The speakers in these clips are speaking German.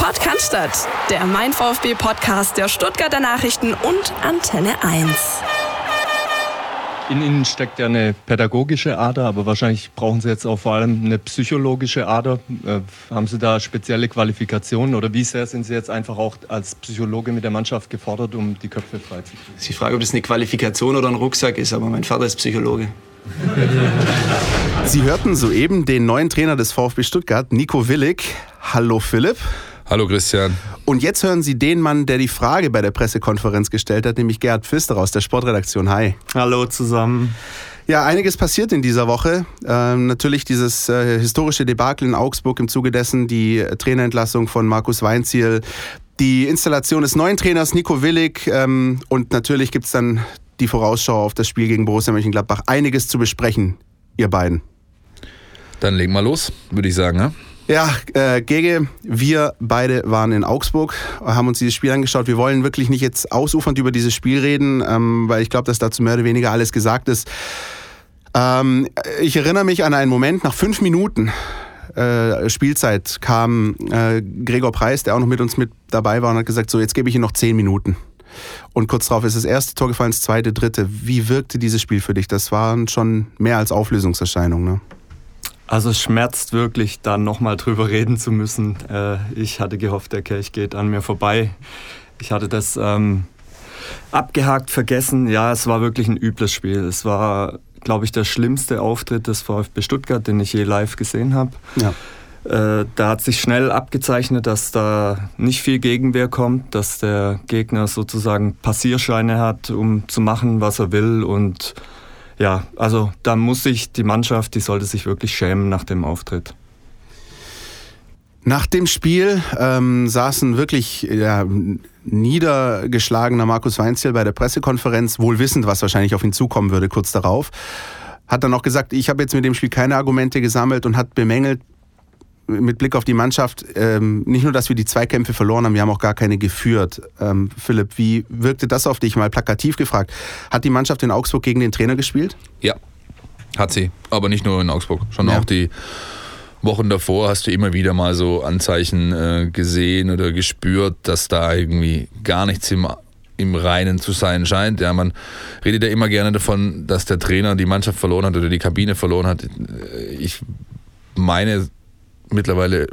Podcast, der Mein VfB Podcast der Stuttgarter Nachrichten und Antenne 1. In Ihnen steckt ja eine pädagogische Ader, aber wahrscheinlich brauchen Sie jetzt auch vor allem eine psychologische Ader. Äh, haben Sie da spezielle Qualifikationen oder wie sehr sind Sie jetzt einfach auch als Psychologe mit der Mannschaft gefordert, um die Köpfe freizukriegen? Sie fragen, ob das eine Qualifikation oder ein Rucksack ist, aber mein Vater ist Psychologe. Sie hörten soeben den neuen Trainer des VfB Stuttgart, Nico Willig. Hallo Philipp. Hallo Christian. Und jetzt hören Sie den Mann, der die Frage bei der Pressekonferenz gestellt hat, nämlich Gerhard Pfister aus der Sportredaktion. Hi. Hallo zusammen. Ja, einiges passiert in dieser Woche. Ähm, natürlich dieses äh, historische Debakel in Augsburg im Zuge dessen die Trainerentlassung von Markus Weinziel, die Installation des neuen Trainers Nico Willig ähm, und natürlich gibt es dann die Vorausschau auf das Spiel gegen Borussia Mönchengladbach. Einiges zu besprechen, ihr beiden. Dann legen wir los, würde ich sagen. Ne? Ja, äh, Gege, wir beide waren in Augsburg, haben uns dieses Spiel angeschaut. Wir wollen wirklich nicht jetzt ausufernd über dieses Spiel reden, ähm, weil ich glaube, dass dazu mehr oder weniger alles gesagt ist. Ähm, ich erinnere mich an einen Moment nach fünf Minuten. Äh, Spielzeit kam äh, Gregor Preis, der auch noch mit uns mit dabei war und hat gesagt, so jetzt gebe ich Ihnen noch zehn Minuten. Und kurz darauf ist das erste Tor gefallen, das zweite, dritte. Wie wirkte dieses Spiel für dich? Das waren schon mehr als Auflösungserscheinungen. Ne? Also es schmerzt wirklich, da nochmal drüber reden zu müssen. Äh, ich hatte gehofft, der Kelch geht an mir vorbei. Ich hatte das ähm, abgehakt, vergessen. Ja, es war wirklich ein übles Spiel. Es war, glaube ich, der schlimmste Auftritt des VfB Stuttgart, den ich je live gesehen habe. Ja. Äh, da hat sich schnell abgezeichnet, dass da nicht viel Gegenwehr kommt, dass der Gegner sozusagen Passierscheine hat, um zu machen, was er will und ja, also da muss sich die Mannschaft, die sollte sich wirklich schämen nach dem Auftritt. Nach dem Spiel ähm, saßen wirklich ja, niedergeschlagener Markus Weinziel bei der Pressekonferenz, wohl wissend, was wahrscheinlich auf ihn zukommen würde kurz darauf. Hat dann auch gesagt, ich habe jetzt mit dem Spiel keine Argumente gesammelt und hat bemängelt, mit Blick auf die Mannschaft, ähm, nicht nur, dass wir die Zweikämpfe verloren haben, wir haben auch gar keine geführt. Ähm, Philipp, wie wirkte das auf dich? Mal plakativ gefragt. Hat die Mannschaft in Augsburg gegen den Trainer gespielt? Ja, hat sie. Aber nicht nur in Augsburg, schon ja. auch die Wochen davor hast du immer wieder mal so Anzeichen äh, gesehen oder gespürt, dass da irgendwie gar nichts im im Reinen zu sein scheint. Ja, man redet ja immer gerne davon, dass der Trainer die Mannschaft verloren hat oder die Kabine verloren hat. Ich meine mittlerweile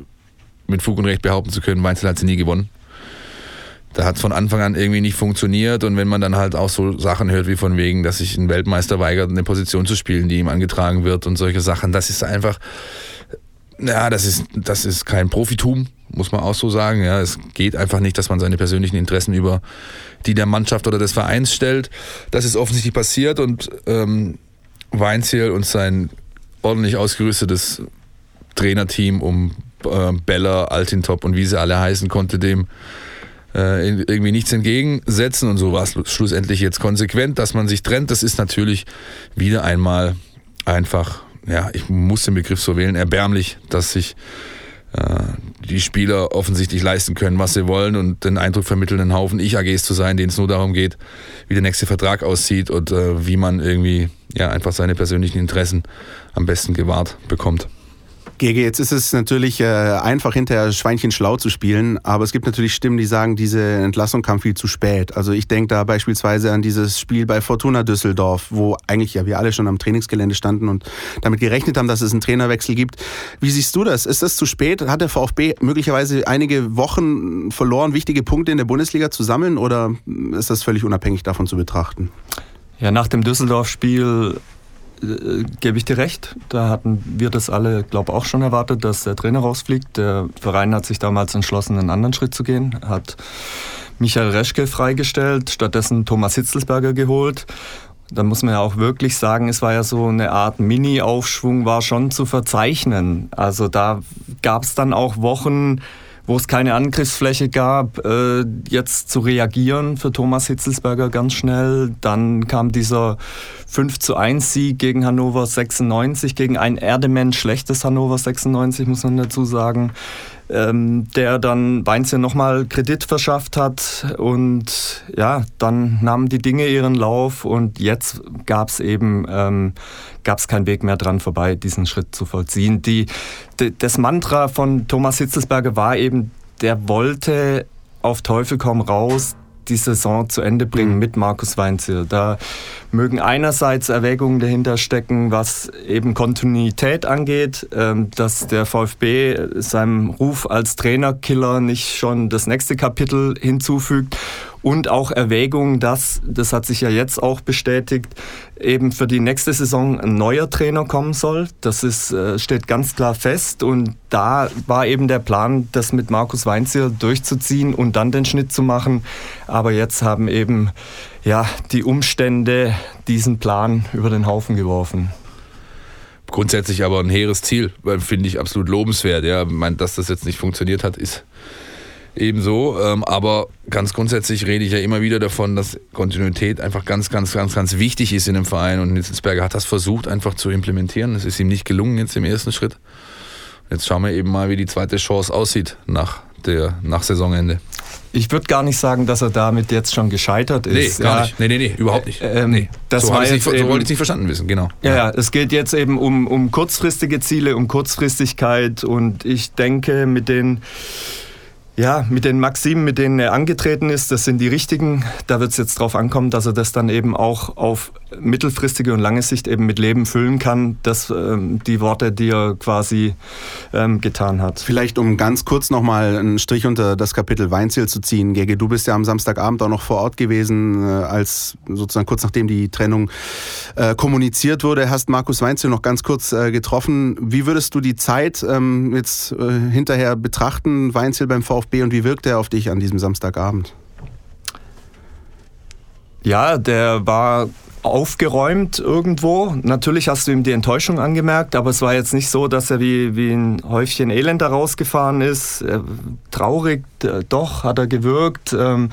mit Fug und Recht behaupten zu können, Weinzel hat sie nie gewonnen. Da hat es von Anfang an irgendwie nicht funktioniert und wenn man dann halt auch so Sachen hört wie von wegen, dass sich ein Weltmeister weigert, eine Position zu spielen, die ihm angetragen wird und solche Sachen, das ist einfach, ja, das ist, das ist kein Profitum, muss man auch so sagen. Ja, es geht einfach nicht, dass man seine persönlichen Interessen über die der Mannschaft oder des Vereins stellt. Das ist offensichtlich passiert und ähm, Weinziel und sein ordentlich ausgerüstetes Trainerteam um äh, Beller, Altintop und wie sie alle heißen, konnte dem äh, irgendwie nichts entgegensetzen. Und so war es schlussendlich jetzt konsequent, dass man sich trennt. Das ist natürlich wieder einmal einfach, ja, ich muss den Begriff so wählen, erbärmlich, dass sich äh, die Spieler offensichtlich leisten können, was sie wollen und den Eindruck vermitteln, ein Haufen Ich-AGs zu sein, denen es nur darum geht, wie der nächste Vertrag aussieht und äh, wie man irgendwie ja einfach seine persönlichen Interessen am besten gewahrt bekommt. Gege, jetzt ist es natürlich äh, einfach hinterher Schweinchen schlau zu spielen, aber es gibt natürlich Stimmen, die sagen, diese Entlassung kam viel zu spät. Also ich denke da beispielsweise an dieses Spiel bei Fortuna Düsseldorf, wo eigentlich ja wir alle schon am Trainingsgelände standen und damit gerechnet haben, dass es einen Trainerwechsel gibt. Wie siehst du das? Ist das zu spät? Hat der VfB möglicherweise einige Wochen verloren, wichtige Punkte in der Bundesliga zu sammeln oder ist das völlig unabhängig davon zu betrachten? Ja, nach dem Düsseldorf-Spiel äh, gebe ich dir recht. Da hatten wir das alle, glaube auch schon erwartet, dass der Trainer rausfliegt. Der Verein hat sich damals entschlossen, einen anderen Schritt zu gehen, hat Michael Reschke freigestellt, stattdessen Thomas Hitzelsberger geholt. Da muss man ja auch wirklich sagen, es war ja so eine Art Mini-Aufschwung, war schon zu verzeichnen. Also da gab es dann auch Wochen, wo es keine Angriffsfläche gab, äh, jetzt zu reagieren für Thomas Hitzelsberger ganz schnell. Dann kam dieser 5 zu 1 Sieg gegen Hannover 96, gegen ein Erdemensch schlechtes Hannover 96, muss man dazu sagen ähm, der dann Weinzel nochmal Kredit verschafft hat und ja, dann nahmen die Dinge ihren Lauf und jetzt gab es eben ähm, gab's keinen Weg mehr dran vorbei, diesen Schritt zu vollziehen. Die, die, das Mantra von Thomas Hitzelsberger war eben der wollte auf Teufel komm raus die Saison zu Ende bringen mhm. mit Markus Weinziel. Da mögen einerseits Erwägungen dahinter stecken, was eben Kontinuität angeht, ähm, dass der VfB seinem Ruf als Trainerkiller nicht schon das nächste Kapitel hinzufügt und auch Erwägungen, dass, das hat sich ja jetzt auch bestätigt, eben für die nächste Saison ein neuer Trainer kommen soll. Das ist, äh, steht ganz klar fest und da war eben der Plan, das mit Markus Weinzier durchzuziehen und dann den Schnitt zu machen. Aber jetzt haben eben ja, die Umstände diesen Plan über den Haufen geworfen. Grundsätzlich aber ein hehres Ziel, finde ich absolut lobenswert. Ja, dass das jetzt nicht funktioniert hat, ist ebenso. Ähm, aber ganz grundsätzlich rede ich ja immer wieder davon, dass Kontinuität einfach ganz, ganz, ganz, ganz wichtig ist in einem Verein. Und Nitzelsberger hat das versucht einfach zu implementieren. Es ist ihm nicht gelungen jetzt im ersten Schritt. Jetzt schauen wir eben mal, wie die zweite Chance aussieht nach, der, nach Saisonende. Ich würde gar nicht sagen, dass er damit jetzt schon gescheitert ist. Nee, gar ja. nicht. Nee, nee, nee, überhaupt nicht. Ähm, nee. Das so, war jetzt nicht, so wollte ich es nicht verstanden wissen, genau. Ja, ja, es geht jetzt eben um, um kurzfristige Ziele, um Kurzfristigkeit und ich denke, mit den ja, mit den Maximen, mit denen er angetreten ist, das sind die richtigen. Da wird es jetzt darauf ankommen, dass er das dann eben auch auf mittelfristige und lange Sicht eben mit Leben füllen kann. Das ähm, die Worte, die er quasi ähm, getan hat. Vielleicht um ganz kurz nochmal einen Strich unter das Kapitel Weinziel zu ziehen. Gege, du bist ja am Samstagabend auch noch vor Ort gewesen, äh, als sozusagen kurz nachdem die Trennung äh, kommuniziert wurde, hast Markus Weinziel noch ganz kurz äh, getroffen. Wie würdest du die Zeit ähm, jetzt äh, hinterher betrachten, Weinziel beim VfB? VfB und wie wirkt er auf dich an diesem Samstagabend? Ja, der war aufgeräumt irgendwo. Natürlich hast du ihm die Enttäuschung angemerkt, aber es war jetzt nicht so, dass er wie, wie ein Häufchen Elend da rausgefahren ist. Er, traurig, äh, doch, hat er gewirkt, ähm,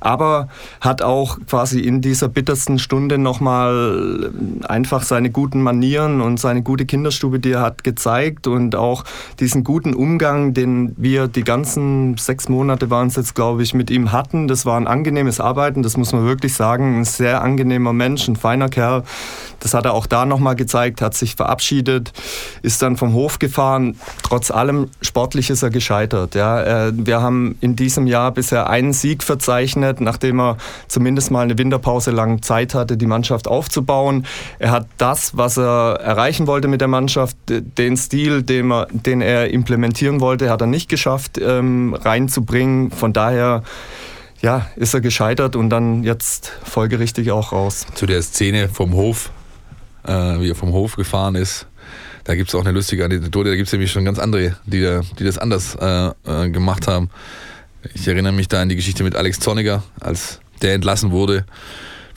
aber hat auch quasi in dieser bittersten Stunde nochmal einfach seine guten Manieren und seine gute Kinderstube, die er hat, gezeigt und auch diesen guten Umgang, den wir die ganzen sechs Monate waren es jetzt, glaube ich, mit ihm hatten. Das war ein angenehmes Arbeiten, das muss man wirklich sagen. Ein sehr angenehmer Mensch, ein feiner Kerl. Das hat er auch da nochmal gezeigt, hat sich verabschiedet, ist dann vom Hof gefahren. Trotz allem sportlich ist er gescheitert. Ja. Wir haben in diesem Jahr bisher einen Sieg verzeichnet, nachdem er zumindest mal eine Winterpause lang Zeit hatte, die Mannschaft aufzubauen. Er hat das, was er erreichen wollte mit der Mannschaft, den Stil, den er, den er implementieren wollte, hat er nicht geschafft ähm, reinzubringen. Von daher ja, ist er gescheitert und dann jetzt folgerichtig auch raus. Zu der Szene vom Hof, äh, wie er vom Hof gefahren ist, da gibt es auch eine lustige Anekdote, da gibt es nämlich schon ganz andere, die, die das anders äh, äh, gemacht haben. Ich erinnere mich da an die Geschichte mit Alex Zorniger, als der entlassen wurde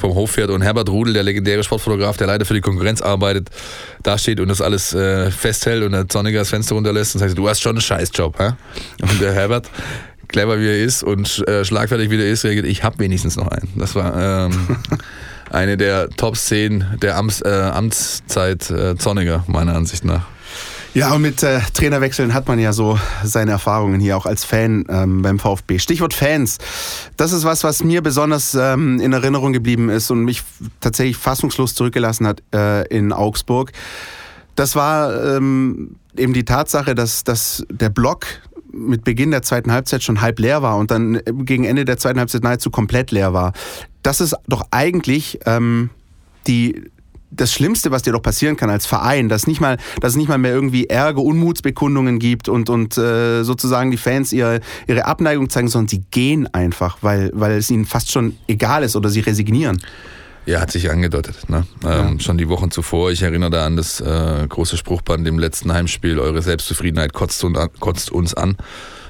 vom Hoffährt und Herbert Rudel, der legendäre Sportfotograf, der leider für die Konkurrenz arbeitet, da steht und das alles äh, festhält und der Zorniger das Fenster runterlässt und sagt, du hast schon einen Scheißjob. Hä? Und der Herbert clever wie er ist und äh, schlagfertig wie er ist, reagiert, ich habe wenigstens noch einen. Das war ähm, eine der Top-Szenen der Amts, äh, Amtszeit äh, Zorniger, meiner Ansicht nach. Ja, und mit äh, Trainerwechseln hat man ja so seine Erfahrungen hier auch als Fan ähm, beim VfB. Stichwort Fans. Das ist was, was mir besonders ähm, in Erinnerung geblieben ist und mich tatsächlich fassungslos zurückgelassen hat äh, in Augsburg. Das war ähm, eben die Tatsache, dass, dass der Block mit Beginn der zweiten Halbzeit schon halb leer war und dann gegen Ende der zweiten Halbzeit nahezu komplett leer war. Das ist doch eigentlich ähm, die das Schlimmste, was dir doch passieren kann als Verein, dass nicht mal, dass es nicht mal mehr irgendwie Ärger, Unmutsbekundungen gibt und, und äh, sozusagen die Fans ihre, ihre Abneigung zeigen, sondern sie gehen einfach, weil, weil es ihnen fast schon egal ist oder sie resignieren. Ja, hat sich angedeutet. Ne? Ähm, Schon die Wochen zuvor. Ich erinnere da an das äh, große Spruchband im letzten Heimspiel. Eure Selbstzufriedenheit kotzt, und, kotzt uns an.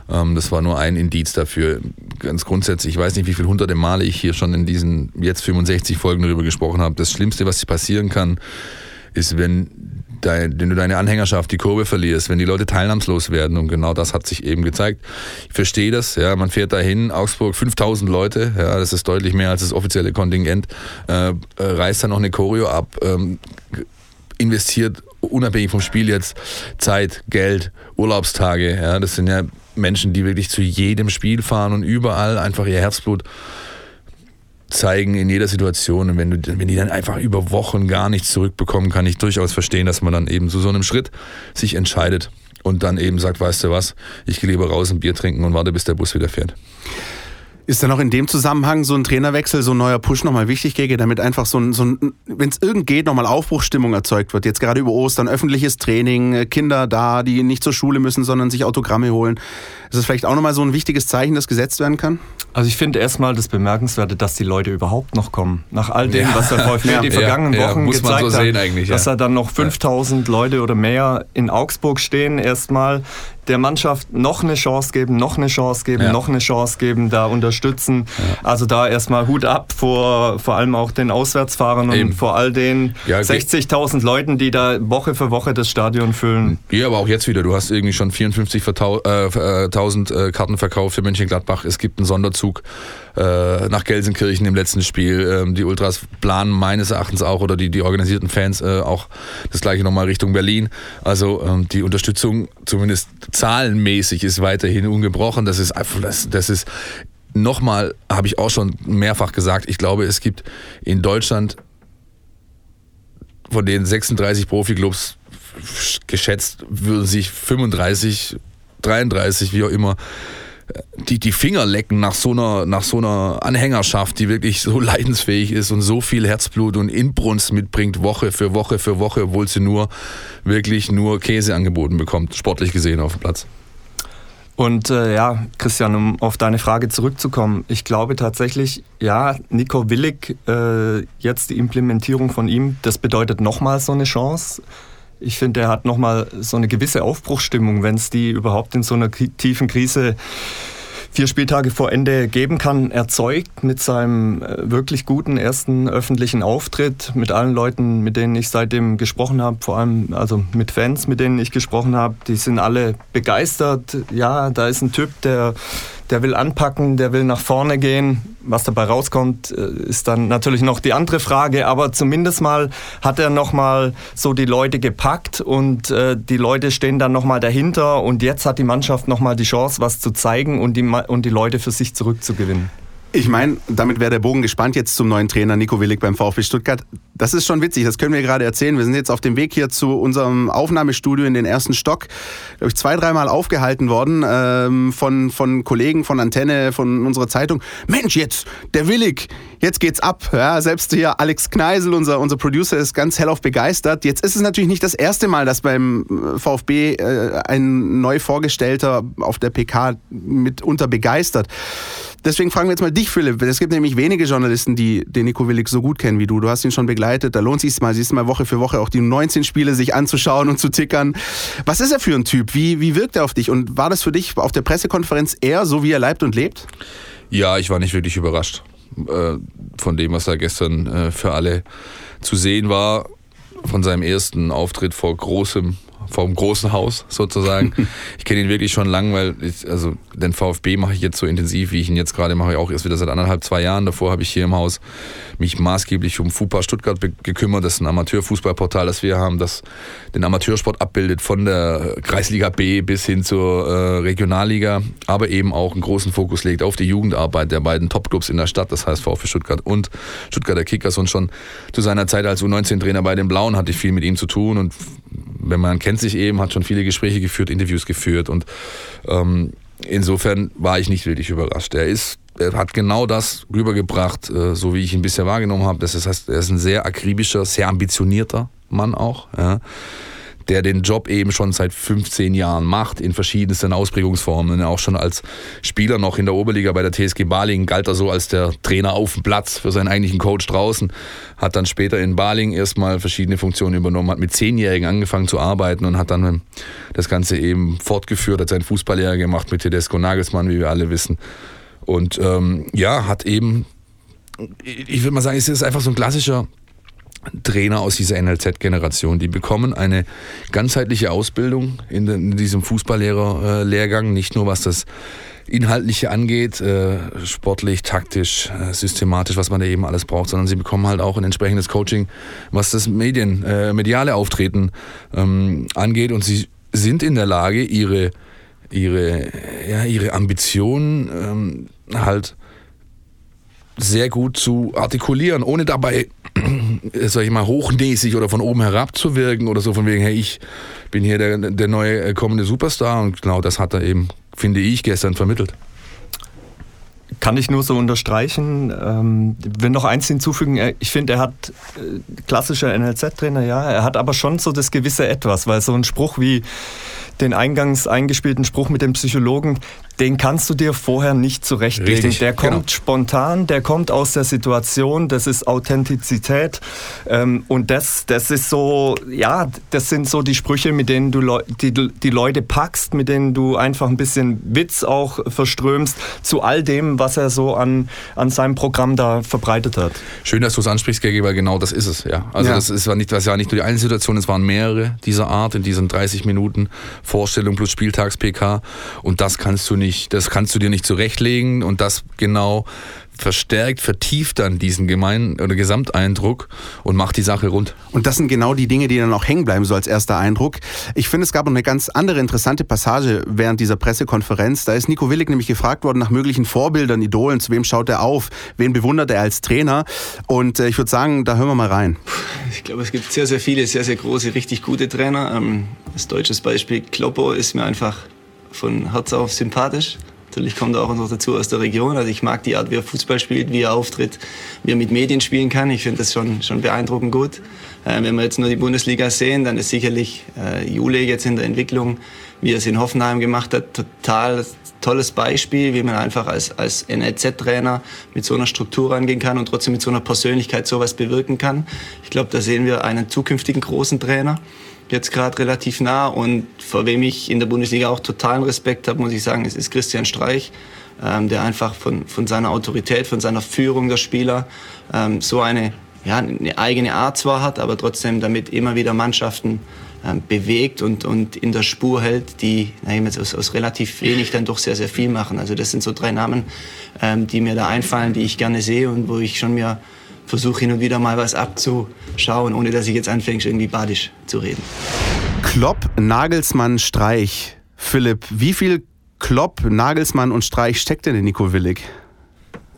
Ähm, das war nur ein Indiz dafür. Ganz grundsätzlich, ich weiß nicht, wie viele hunderte Male ich hier schon in diesen jetzt 65 Folgen darüber gesprochen habe. Das Schlimmste, was passieren kann, ist, wenn dein, wenn du deine Anhängerschaft, die Kurve verlierst, wenn die Leute teilnahmslos werden und genau das hat sich eben gezeigt. Ich verstehe das, ja, man fährt dahin, Augsburg 5000 Leute, ja, das ist deutlich mehr als das offizielle Kontingent, äh, äh, reißt dann noch eine Choreo ab, ähm, investiert unabhängig vom Spiel jetzt Zeit, Geld, Urlaubstage, ja, das sind ja Menschen, die wirklich zu jedem Spiel fahren und überall einfach ihr Herzblut zeigen in jeder Situation. Und wenn, du, wenn die dann einfach über Wochen gar nichts zurückbekommen, kann ich durchaus verstehen, dass man dann eben zu so einem Schritt sich entscheidet. und dann eben sagt, weißt du was, ich gehe lieber raus ein Bier trinken und warte, bis der Bus wieder fährt. Ist dann auch in dem Zusammenhang so ein Trainerwechsel, so ein neuer Push nochmal wichtig, Gege, damit einfach so ein, so ein wenn es irgend geht, nochmal Aufbruchsstimmung erzeugt wird? Jetzt gerade über Ostern, öffentliches Training, äh, Kinder da, die nicht zur Schule müssen, sondern sich Autogramme holen. Ist das vielleicht auch nochmal so ein wichtiges Zeichen, das gesetzt werden kann? Also ich finde erstmal das Bemerkenswerte, dass die Leute überhaupt noch kommen. Nach all dem, ja. was der VfB ja. die vergangenen ja, Wochen gezeigt so hat, dass da dann noch 5000 Leute oder mehr in Augsburg stehen erstmal der Mannschaft noch eine Chance geben, noch eine Chance geben, ja. noch eine Chance geben, da unterstützen. Ja. Also da erstmal Hut ab vor vor allem auch den Auswärtsfahrern und Eben. vor all den ja, 60.000 Leuten, die da Woche für Woche das Stadion füllen. Ja, aber auch jetzt wieder. Du hast irgendwie schon 54.000 äh, äh, Karten verkauft für Mönchengladbach. Es gibt einen Sonderzug äh, nach Gelsenkirchen im letzten Spiel. Ähm, die Ultras planen meines Erachtens auch oder die, die organisierten Fans äh, auch das gleiche nochmal Richtung Berlin. Also ähm, die Unterstützung zumindest zahlenmäßig ist weiterhin ungebrochen. Das ist das, das ist nochmal, habe ich auch schon mehrfach gesagt, ich glaube, es gibt in Deutschland von den 36 Profiklubs geschätzt würden sich 35, 33, wie auch immer, die, die Finger lecken nach so, einer, nach so einer Anhängerschaft, die wirklich so leidensfähig ist und so viel Herzblut und Inbrunst mitbringt, Woche für Woche für Woche, obwohl sie nur wirklich nur Käse angeboten bekommt, sportlich gesehen auf dem Platz. Und äh, ja, Christian, um auf deine Frage zurückzukommen, ich glaube tatsächlich, ja, Nico Willig, äh, jetzt die Implementierung von ihm, das bedeutet nochmal so eine Chance. Ich finde, er hat nochmal so eine gewisse Aufbruchsstimmung, wenn es die überhaupt in so einer tiefen Krise vier Spieltage vor Ende geben kann, erzeugt mit seinem äh, wirklich guten ersten öffentlichen Auftritt, mit allen Leuten, mit denen ich seitdem gesprochen habe, vor allem also mit Fans, mit denen ich gesprochen habe, die sind alle begeistert. Ja, da ist ein Typ, der der will anpacken, der will nach vorne gehen. Was dabei rauskommt, äh, ist dann natürlich noch die andere Frage. Aber zumindest mal hat er noch mal so die Leute gepackt und äh, die Leute stehen dann noch mal dahinter. Und jetzt hat die Mannschaft noch mal die Chance, was zu zeigen und die, und die Leute für sich zurückzugewinnen. Ich meine, damit wäre der Bogen gespannt jetzt zum neuen Trainer Nico Willig beim VfB Stuttgart. Das ist schon witzig, das können wir gerade erzählen. Wir sind jetzt auf dem Weg hier zu unserem Aufnahmestudio in den ersten Stock. Glaube ich, zwei, dreimal aufgehalten worden ähm, von, von Kollegen von Antenne, von unserer Zeitung. Mensch, jetzt, der Willig, jetzt geht's ab. Ja, selbst hier Alex Kneisel, unser, unser Producer, ist ganz hellauf begeistert. Jetzt ist es natürlich nicht das erste Mal, dass beim VfB äh, ein neu vorgestellter auf der PK mitunter begeistert. Deswegen fragen wir jetzt mal dich, Philipp. Es gibt nämlich wenige Journalisten, die den Nico Willig so gut kennen wie du. Du hast ihn schon begleitet. Da lohnt sich mal, siehst mal Woche für Woche auch die 19 Spiele sich anzuschauen und zu tickern. Was ist er für ein Typ? Wie, wie wirkt er auf dich? Und war das für dich auf der Pressekonferenz eher so, wie er leibt und lebt? Ja, ich war nicht wirklich überrascht äh, von dem, was da gestern äh, für alle zu sehen war. Von seinem ersten Auftritt vor großem vom großen Haus sozusagen. ich kenne ihn wirklich schon lang, weil ich, also den VfB mache ich jetzt so intensiv, wie ich ihn jetzt gerade mache, auch erst wieder seit anderthalb, zwei Jahren. Davor habe ich hier im Haus mich maßgeblich um FUPA Stuttgart gekümmert. Das ist ein Amateurfußballportal, das wir haben, das den Amateursport abbildet von der Kreisliga B bis hin zur äh, Regionalliga, aber eben auch einen großen Fokus legt auf die Jugendarbeit der beiden Topclubs in der Stadt, das heißt VfB Stuttgart und Stuttgarter Kickers und schon zu seiner Zeit als U19-Trainer bei den Blauen hatte ich viel mit ihm zu tun und wenn man kennt sich eben, hat schon viele Gespräche geführt, Interviews geführt und ähm, insofern war ich nicht wirklich überrascht. Er ist, er hat genau das rübergebracht, äh, so wie ich ihn bisher wahrgenommen habe. Das heißt, er ist ein sehr akribischer, sehr ambitionierter Mann auch. Ja der den Job eben schon seit 15 Jahren macht, in verschiedensten Ausprägungsformen. Auch schon als Spieler noch in der Oberliga bei der TSG Baling galt er so als der Trainer auf dem Platz für seinen eigentlichen Coach draußen. Hat dann später in Baling erstmal verschiedene Funktionen übernommen, hat mit Zehnjährigen angefangen zu arbeiten und hat dann das Ganze eben fortgeführt, hat seinen Fußballlehrer gemacht mit Tedesco Nagelsmann, wie wir alle wissen. Und ähm, ja, hat eben, ich würde mal sagen, es ist einfach so ein klassischer Trainer aus dieser NLZ-Generation. Die bekommen eine ganzheitliche Ausbildung in, diesem Fußballlehrer-Lehrgang, nicht nur was das Inhaltliche angeht, äh, sportlich, taktisch, äh, systematisch, was man da eben alles braucht, sondern sie bekommen halt auch ein entsprechendes Coaching, was das Medien, äh, mediale Auftreten ähm, angeht und sie sind in der Lage, ihre, ihre, ja, ihre Ambitionen ähm, halt sehr gut zu artikulieren, ohne dabei sag ich mal, hochnäsig oder von oben herab zu wirken oder so von wegen, hey, ich bin hier der, der neue äh, kommende Superstar und genau das hat er eben, finde ich, gestern vermittelt. Kann ich nur so unterstreichen. Ähm, will noch eins hinzufügen. Ich finde, er hat äh, klassischer NLZ-Trainer, ja. Er hat aber schon so das gewisse Etwas, weil so ein Spruch wie den eingangs eingespielten Spruch mit dem Psychologen, den kannst du dir vorher nicht zurechtlegen. Richtig, der kommt genau. spontan, der kommt aus der Situation, das ist Authentizität ähm, und das, das ist so, ja, das sind so die Sprüche, mit denen du die, die Leute packst, mit denen du einfach ein bisschen Witz auch verströmst zu all dem, was er so an, an seinem Programm da verbreitet hat. Schön, dass du es ansprichst, Gegi, weil genau das ist es, ja. Also ja. das ist, war nicht, das war nicht nur die eine Situation, es waren mehrere dieser Art in diesen 30 Minuten Vorstellung plus Spieltags-PK und das kannst du nicht das kannst du dir nicht zurechtlegen und das genau verstärkt, vertieft dann diesen Gemein oder Gesamteindruck und macht die Sache rund. Und das sind genau die Dinge, die dann auch hängen bleiben, so als erster Eindruck. Ich finde, es gab noch eine ganz andere interessante Passage während dieser Pressekonferenz. Da ist Nico Willig nämlich gefragt worden nach möglichen Vorbildern, Idolen, zu wem schaut er auf, wen bewundert er als Trainer. Und äh, ich würde sagen, da hören wir mal rein. Ich glaube, es gibt sehr, sehr viele, sehr, sehr große, richtig gute Trainer. Ähm, als deutsches Beispiel Kloppo ist mir einfach von Herz auf sympathisch. Natürlich kommt er auch noch dazu aus der Region. Also ich mag die Art, wie er Fußball spielt, wie er auftritt, wie er mit Medien spielen kann. Ich finde das schon, schon beeindruckend gut. Äh, wenn wir jetzt nur die Bundesliga sehen, dann ist sicherlich äh, Jule jetzt in der Entwicklung, wie er es in Hoffenheim gemacht hat, total tolles Beispiel, wie man einfach als, als NLZ-Trainer mit so einer Struktur rangehen kann und trotzdem mit so einer Persönlichkeit sowas bewirken kann. Ich glaube, da sehen wir einen zukünftigen großen Trainer jetzt gerade relativ nah und vor wem ich in der Bundesliga auch totalen Respekt habe, muss ich sagen, es ist Christian Streich, ähm, der einfach von, von seiner Autorität, von seiner Führung der Spieler ähm, so eine, ja, eine eigene Art zwar hat, aber trotzdem damit immer wieder Mannschaften ähm, bewegt und, und in der Spur hält, die na, jetzt aus, aus relativ wenig dann doch sehr, sehr viel machen. Also das sind so drei Namen, ähm, die mir da einfallen, die ich gerne sehe und wo ich schon mir versuche hin und wieder mal was abzuschauen, ohne dass ich jetzt anfängst, irgendwie badisch zu reden. Klopp, Nagelsmann, Streich. Philipp, wie viel Klopp, Nagelsmann und Streich steckt denn in Nico Willig?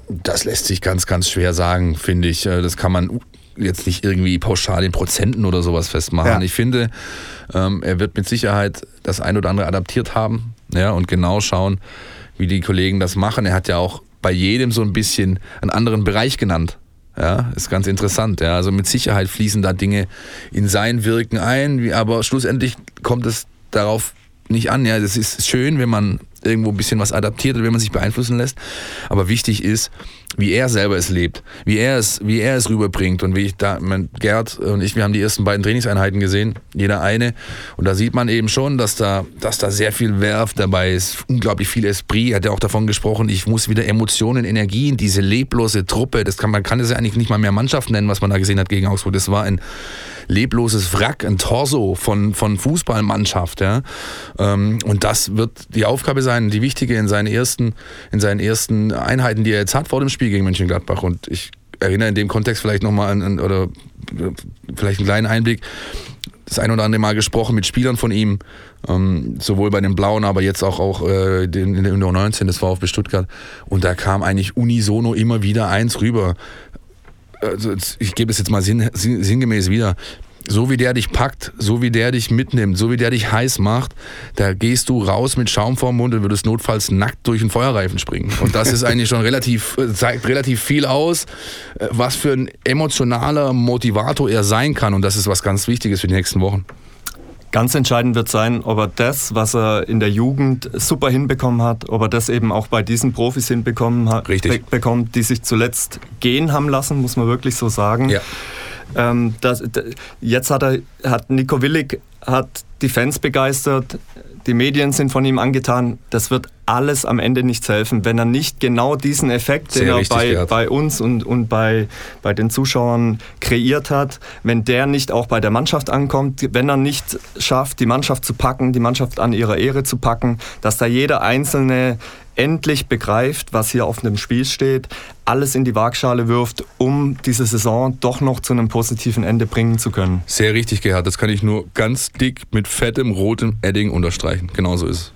Das lässt sich ganz, ganz schwer sagen, finde ich. Äh, das kann man jetzt nicht irgendwie pauschal in Prozenten oder sowas festmachen. Ja. Ich finde, ähm, er wird mit Sicherheit das ein oder andere adaptiert haben ja, und genau schauen, wie die Kollegen das machen. Er hat ja auch bei jedem so ein bisschen einen anderen Bereich genannt. Ja, ist ganz interessant. Ja. Also mit Sicherheit fließen da Dinge in sein Wirken ein, aber schlussendlich kommt es darauf nicht an. Ja, das ist schön, wenn man irgendwo ein bisschen was adaptiert oder wenn man sich beeinflussen lässt. Aber wichtig ist, wie er selber es lebt, wie er es, wie er es rüberbringt und wie ich da, mein Gerd und ich, wir haben die ersten beiden Trainingseinheiten gesehen, jeder eine, und da sieht man eben schon, dass da, dass da sehr viel Werf dabei ist, unglaublich viel Esprit. Er hat ja auch davon gesprochen, ich muss wieder Emotionen, Energien, diese leblose Truppe, das kann man kann das ja eigentlich nicht mal mehr Mannschaft nennen, was man da gesehen hat gegen Augsburg. Das war ein lebloses Wrack, ein Torso von, von Fußballmannschaft. Ja? Ähm, und das wird die Aufgabe sein, die wichtige in seinen ersten, in seinen ersten Einheiten, die er jetzt hat vor dem Spiel gegen Mönchengladbach. Und ich erinnere in dem Kontext vielleicht nochmal an, an, oder vielleicht einen kleinen Einblick. Das ein oder andere Mal gesprochen mit Spielern von ihm, ähm, sowohl bei den Blauen, aber jetzt auch, auch äh, in der Unter 19 des VfB Stuttgart. Und da kam eigentlich unisono immer wieder eins rüber also ich gebe es jetzt mal sinn, sinngemäß wieder, so wie der dich packt, so wie der dich mitnimmt, so wie der dich heiß macht, da gehst du raus mit Schaum vorm Mund und würdest notfalls nackt durch den Feuerreifen springen. Und das ist eigentlich schon relativ, zeigt relativ viel aus, äh, was für ein emotionaler Motivator er sein kann. Und das ist was ganz Wichtiges für die nächsten Wochen. Ganz entscheidend wird sein, ob er das, was er in der Jugend super hinbekommen hat, ob er das eben auch bei diesen Profis hinbekommen hat, Richtig. bekommt, die sich zuletzt gehen haben lassen, muss man wirklich so sagen. Ja. Ähm, das, jetzt hat er, hat Nico Willig hat die Fans begeistert, die Medien sind von ihm angetan. Das wird alles am Ende nichts helfen, wenn er nicht genau diesen Effekt, den er bei, bei, uns und, und bei, bei den Zuschauern kreiert hat, wenn der nicht auch bei der Mannschaft ankommt, wenn er nicht schafft, die Mannschaft zu packen, die Mannschaft an ihrer Ehre zu packen, dass da jeder Einzelne endlich begreift, was hier auf dem Spiel steht, alles in die Waagschale wirft, um diese Saison doch noch zu einem positiven Ende bringen zu können. Sehr richtig, Gerhard. Das kann ich nur ganz dick mit fettem rotem Edding unterstreichen. Genauso ist es.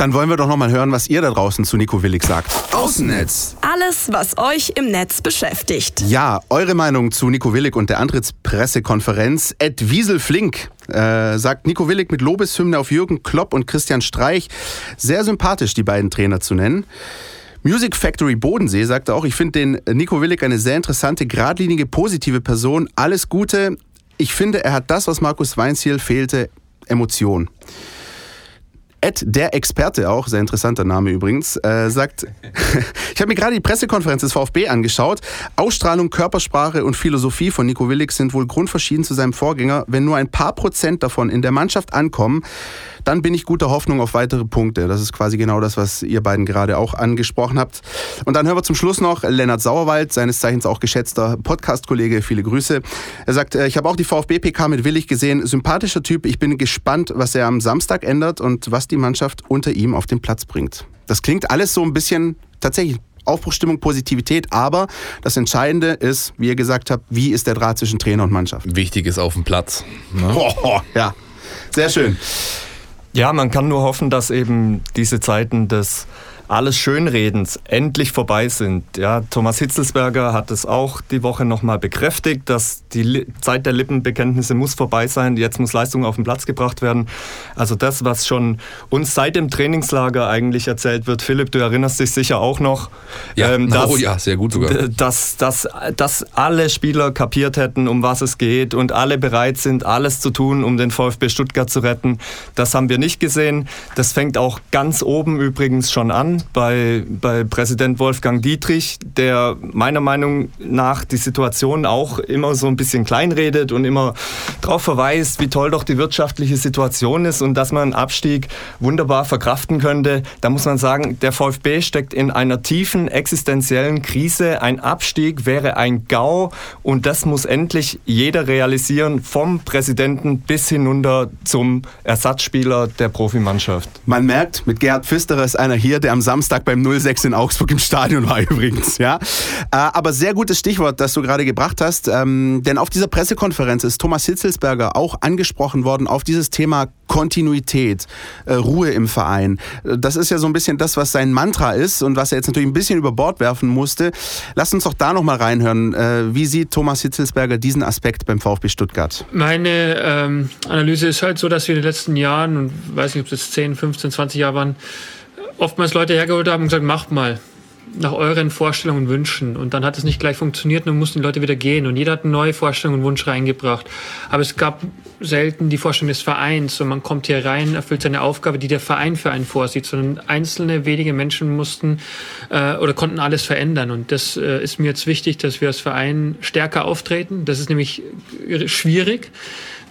Dann wollen wir doch noch mal hören, was ihr da draußen zu Nico Willig sagt. Außennetz. Alles, was euch im Netz beschäftigt. Ja, eure Meinung zu Nico Willig und der Antrittspressekonferenz. Ed Wieselflink äh, sagt Nico Willig mit Lobeshymne auf Jürgen Klopp und Christian Streich. Sehr sympathisch, die beiden Trainer zu nennen. Music Factory Bodensee sagte auch, ich finde den Nico Willig eine sehr interessante, geradlinige, positive Person. Alles Gute. Ich finde, er hat das, was Markus Weinziel fehlte, Emotion. Ed, der Experte auch, sehr interessanter Name übrigens, äh, sagt, ich habe mir gerade die Pressekonferenz des VfB angeschaut. Ausstrahlung, Körpersprache und Philosophie von Nico Willig sind wohl grundverschieden zu seinem Vorgänger. Wenn nur ein paar Prozent davon in der Mannschaft ankommen, dann bin ich guter Hoffnung auf weitere Punkte. Das ist quasi genau das, was ihr beiden gerade auch angesprochen habt. Und dann hören wir zum Schluss noch Lennart Sauerwald, seines Zeichens auch geschätzter Podcast-Kollege. Viele Grüße. Er sagt, äh, ich habe auch die VfB-PK mit Willig gesehen. Sympathischer Typ. Ich bin gespannt, was er am Samstag ändert und was die Mannschaft unter ihm auf den Platz bringt. Das klingt alles so ein bisschen tatsächlich Aufbruchstimmung, Positivität, aber das Entscheidende ist, wie ihr gesagt habt, wie ist der Draht zwischen Trainer und Mannschaft? Wichtig ist auf dem Platz. Ne? Oh, ja, sehr schön. Ja, man kann nur hoffen, dass eben diese Zeiten des alles Schönredens endlich vorbei sind. Ja, Thomas Hitzelsberger hat es auch die Woche nochmal bekräftigt, dass die Zeit der Lippenbekenntnisse muss vorbei sein. Jetzt muss Leistung auf den Platz gebracht werden. Also das, was schon uns seit dem Trainingslager eigentlich erzählt wird. Philipp, du erinnerst dich sicher auch noch. Ja, ähm, dass, oh ja, sehr gut sogar. Dass, dass, dass alle Spieler kapiert hätten, um was es geht und alle bereit sind, alles zu tun, um den VfB Stuttgart zu retten. Das haben wir nicht gesehen. Das fängt auch ganz oben übrigens schon an bei, bei Präsident Wolfgang Dietrich, der meiner Meinung nach die Situation auch immer so ein bisschen kleinredet und immer darauf verweist, wie toll doch die wirtschaftliche Situation ist und dass man einen Abstieg wunderbar verkraften könnte. Da muss man sagen, der VfB steckt in einer tiefen existenziellen Krise. Ein Abstieg wäre ein GAU und das muss endlich jeder realisieren, vom Präsidenten bis hinunter zum Ersatzspieler der Profimannschaft. Man merkt, mit Gerhard Pfisterer ist einer hier, der am Samstag beim 06 in Augsburg im Stadion war übrigens. Ja? Äh, aber sehr gutes Stichwort, das du gerade gebracht hast, ähm, denn auf dieser Pressekonferenz ist Thomas Hitzelsberger auch angesprochen worden auf dieses Thema Kontinuität, äh, Ruhe im Verein. Das ist ja so ein bisschen das, was sein Mantra ist und was er jetzt natürlich ein bisschen über Bord werfen musste. Lass uns doch da nochmal reinhören. Äh, wie sieht Thomas Hitzelsberger diesen Aspekt beim VfB Stuttgart? Meine ähm, Analyse ist halt so, dass wir in den letzten Jahren, und weiß nicht, ob es jetzt 10, 15, 20 Jahre waren, oftmals Leute hergeholt haben und gesagt, macht mal nach euren Vorstellungen und Wünschen. Und dann hat es nicht gleich funktioniert und mussten die Leute wieder gehen. Und jeder hat eine neue Vorstellung und Wunsch reingebracht. Aber es gab selten die Vorstellung des Vereins und man kommt hier rein, erfüllt seine Aufgabe, die der Verein für einen vorsieht, sondern einzelne wenige Menschen mussten äh, oder konnten alles verändern. Und das äh, ist mir jetzt wichtig, dass wir als Verein stärker auftreten. Das ist nämlich schwierig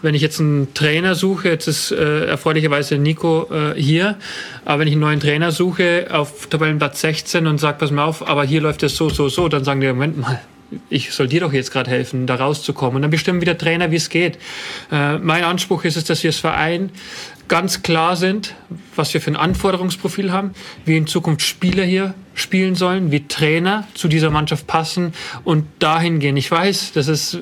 wenn ich jetzt einen Trainer suche, jetzt ist äh, erfreulicherweise Nico äh, hier, aber wenn ich einen neuen Trainer suche auf Tabellenplatz 16 und sage, pass mal auf, aber hier läuft es so, so, so, dann sagen die, Moment mal, ich soll dir doch jetzt gerade helfen, da rauszukommen. Und dann bestimmen wieder Trainer, wie es geht. Äh, mein Anspruch ist es, dass wir als Verein ganz klar sind, was wir für ein Anforderungsprofil haben, wie in Zukunft Spieler hier spielen sollen, wie Trainer zu dieser Mannschaft passen und dahin gehen. Ich weiß, das ist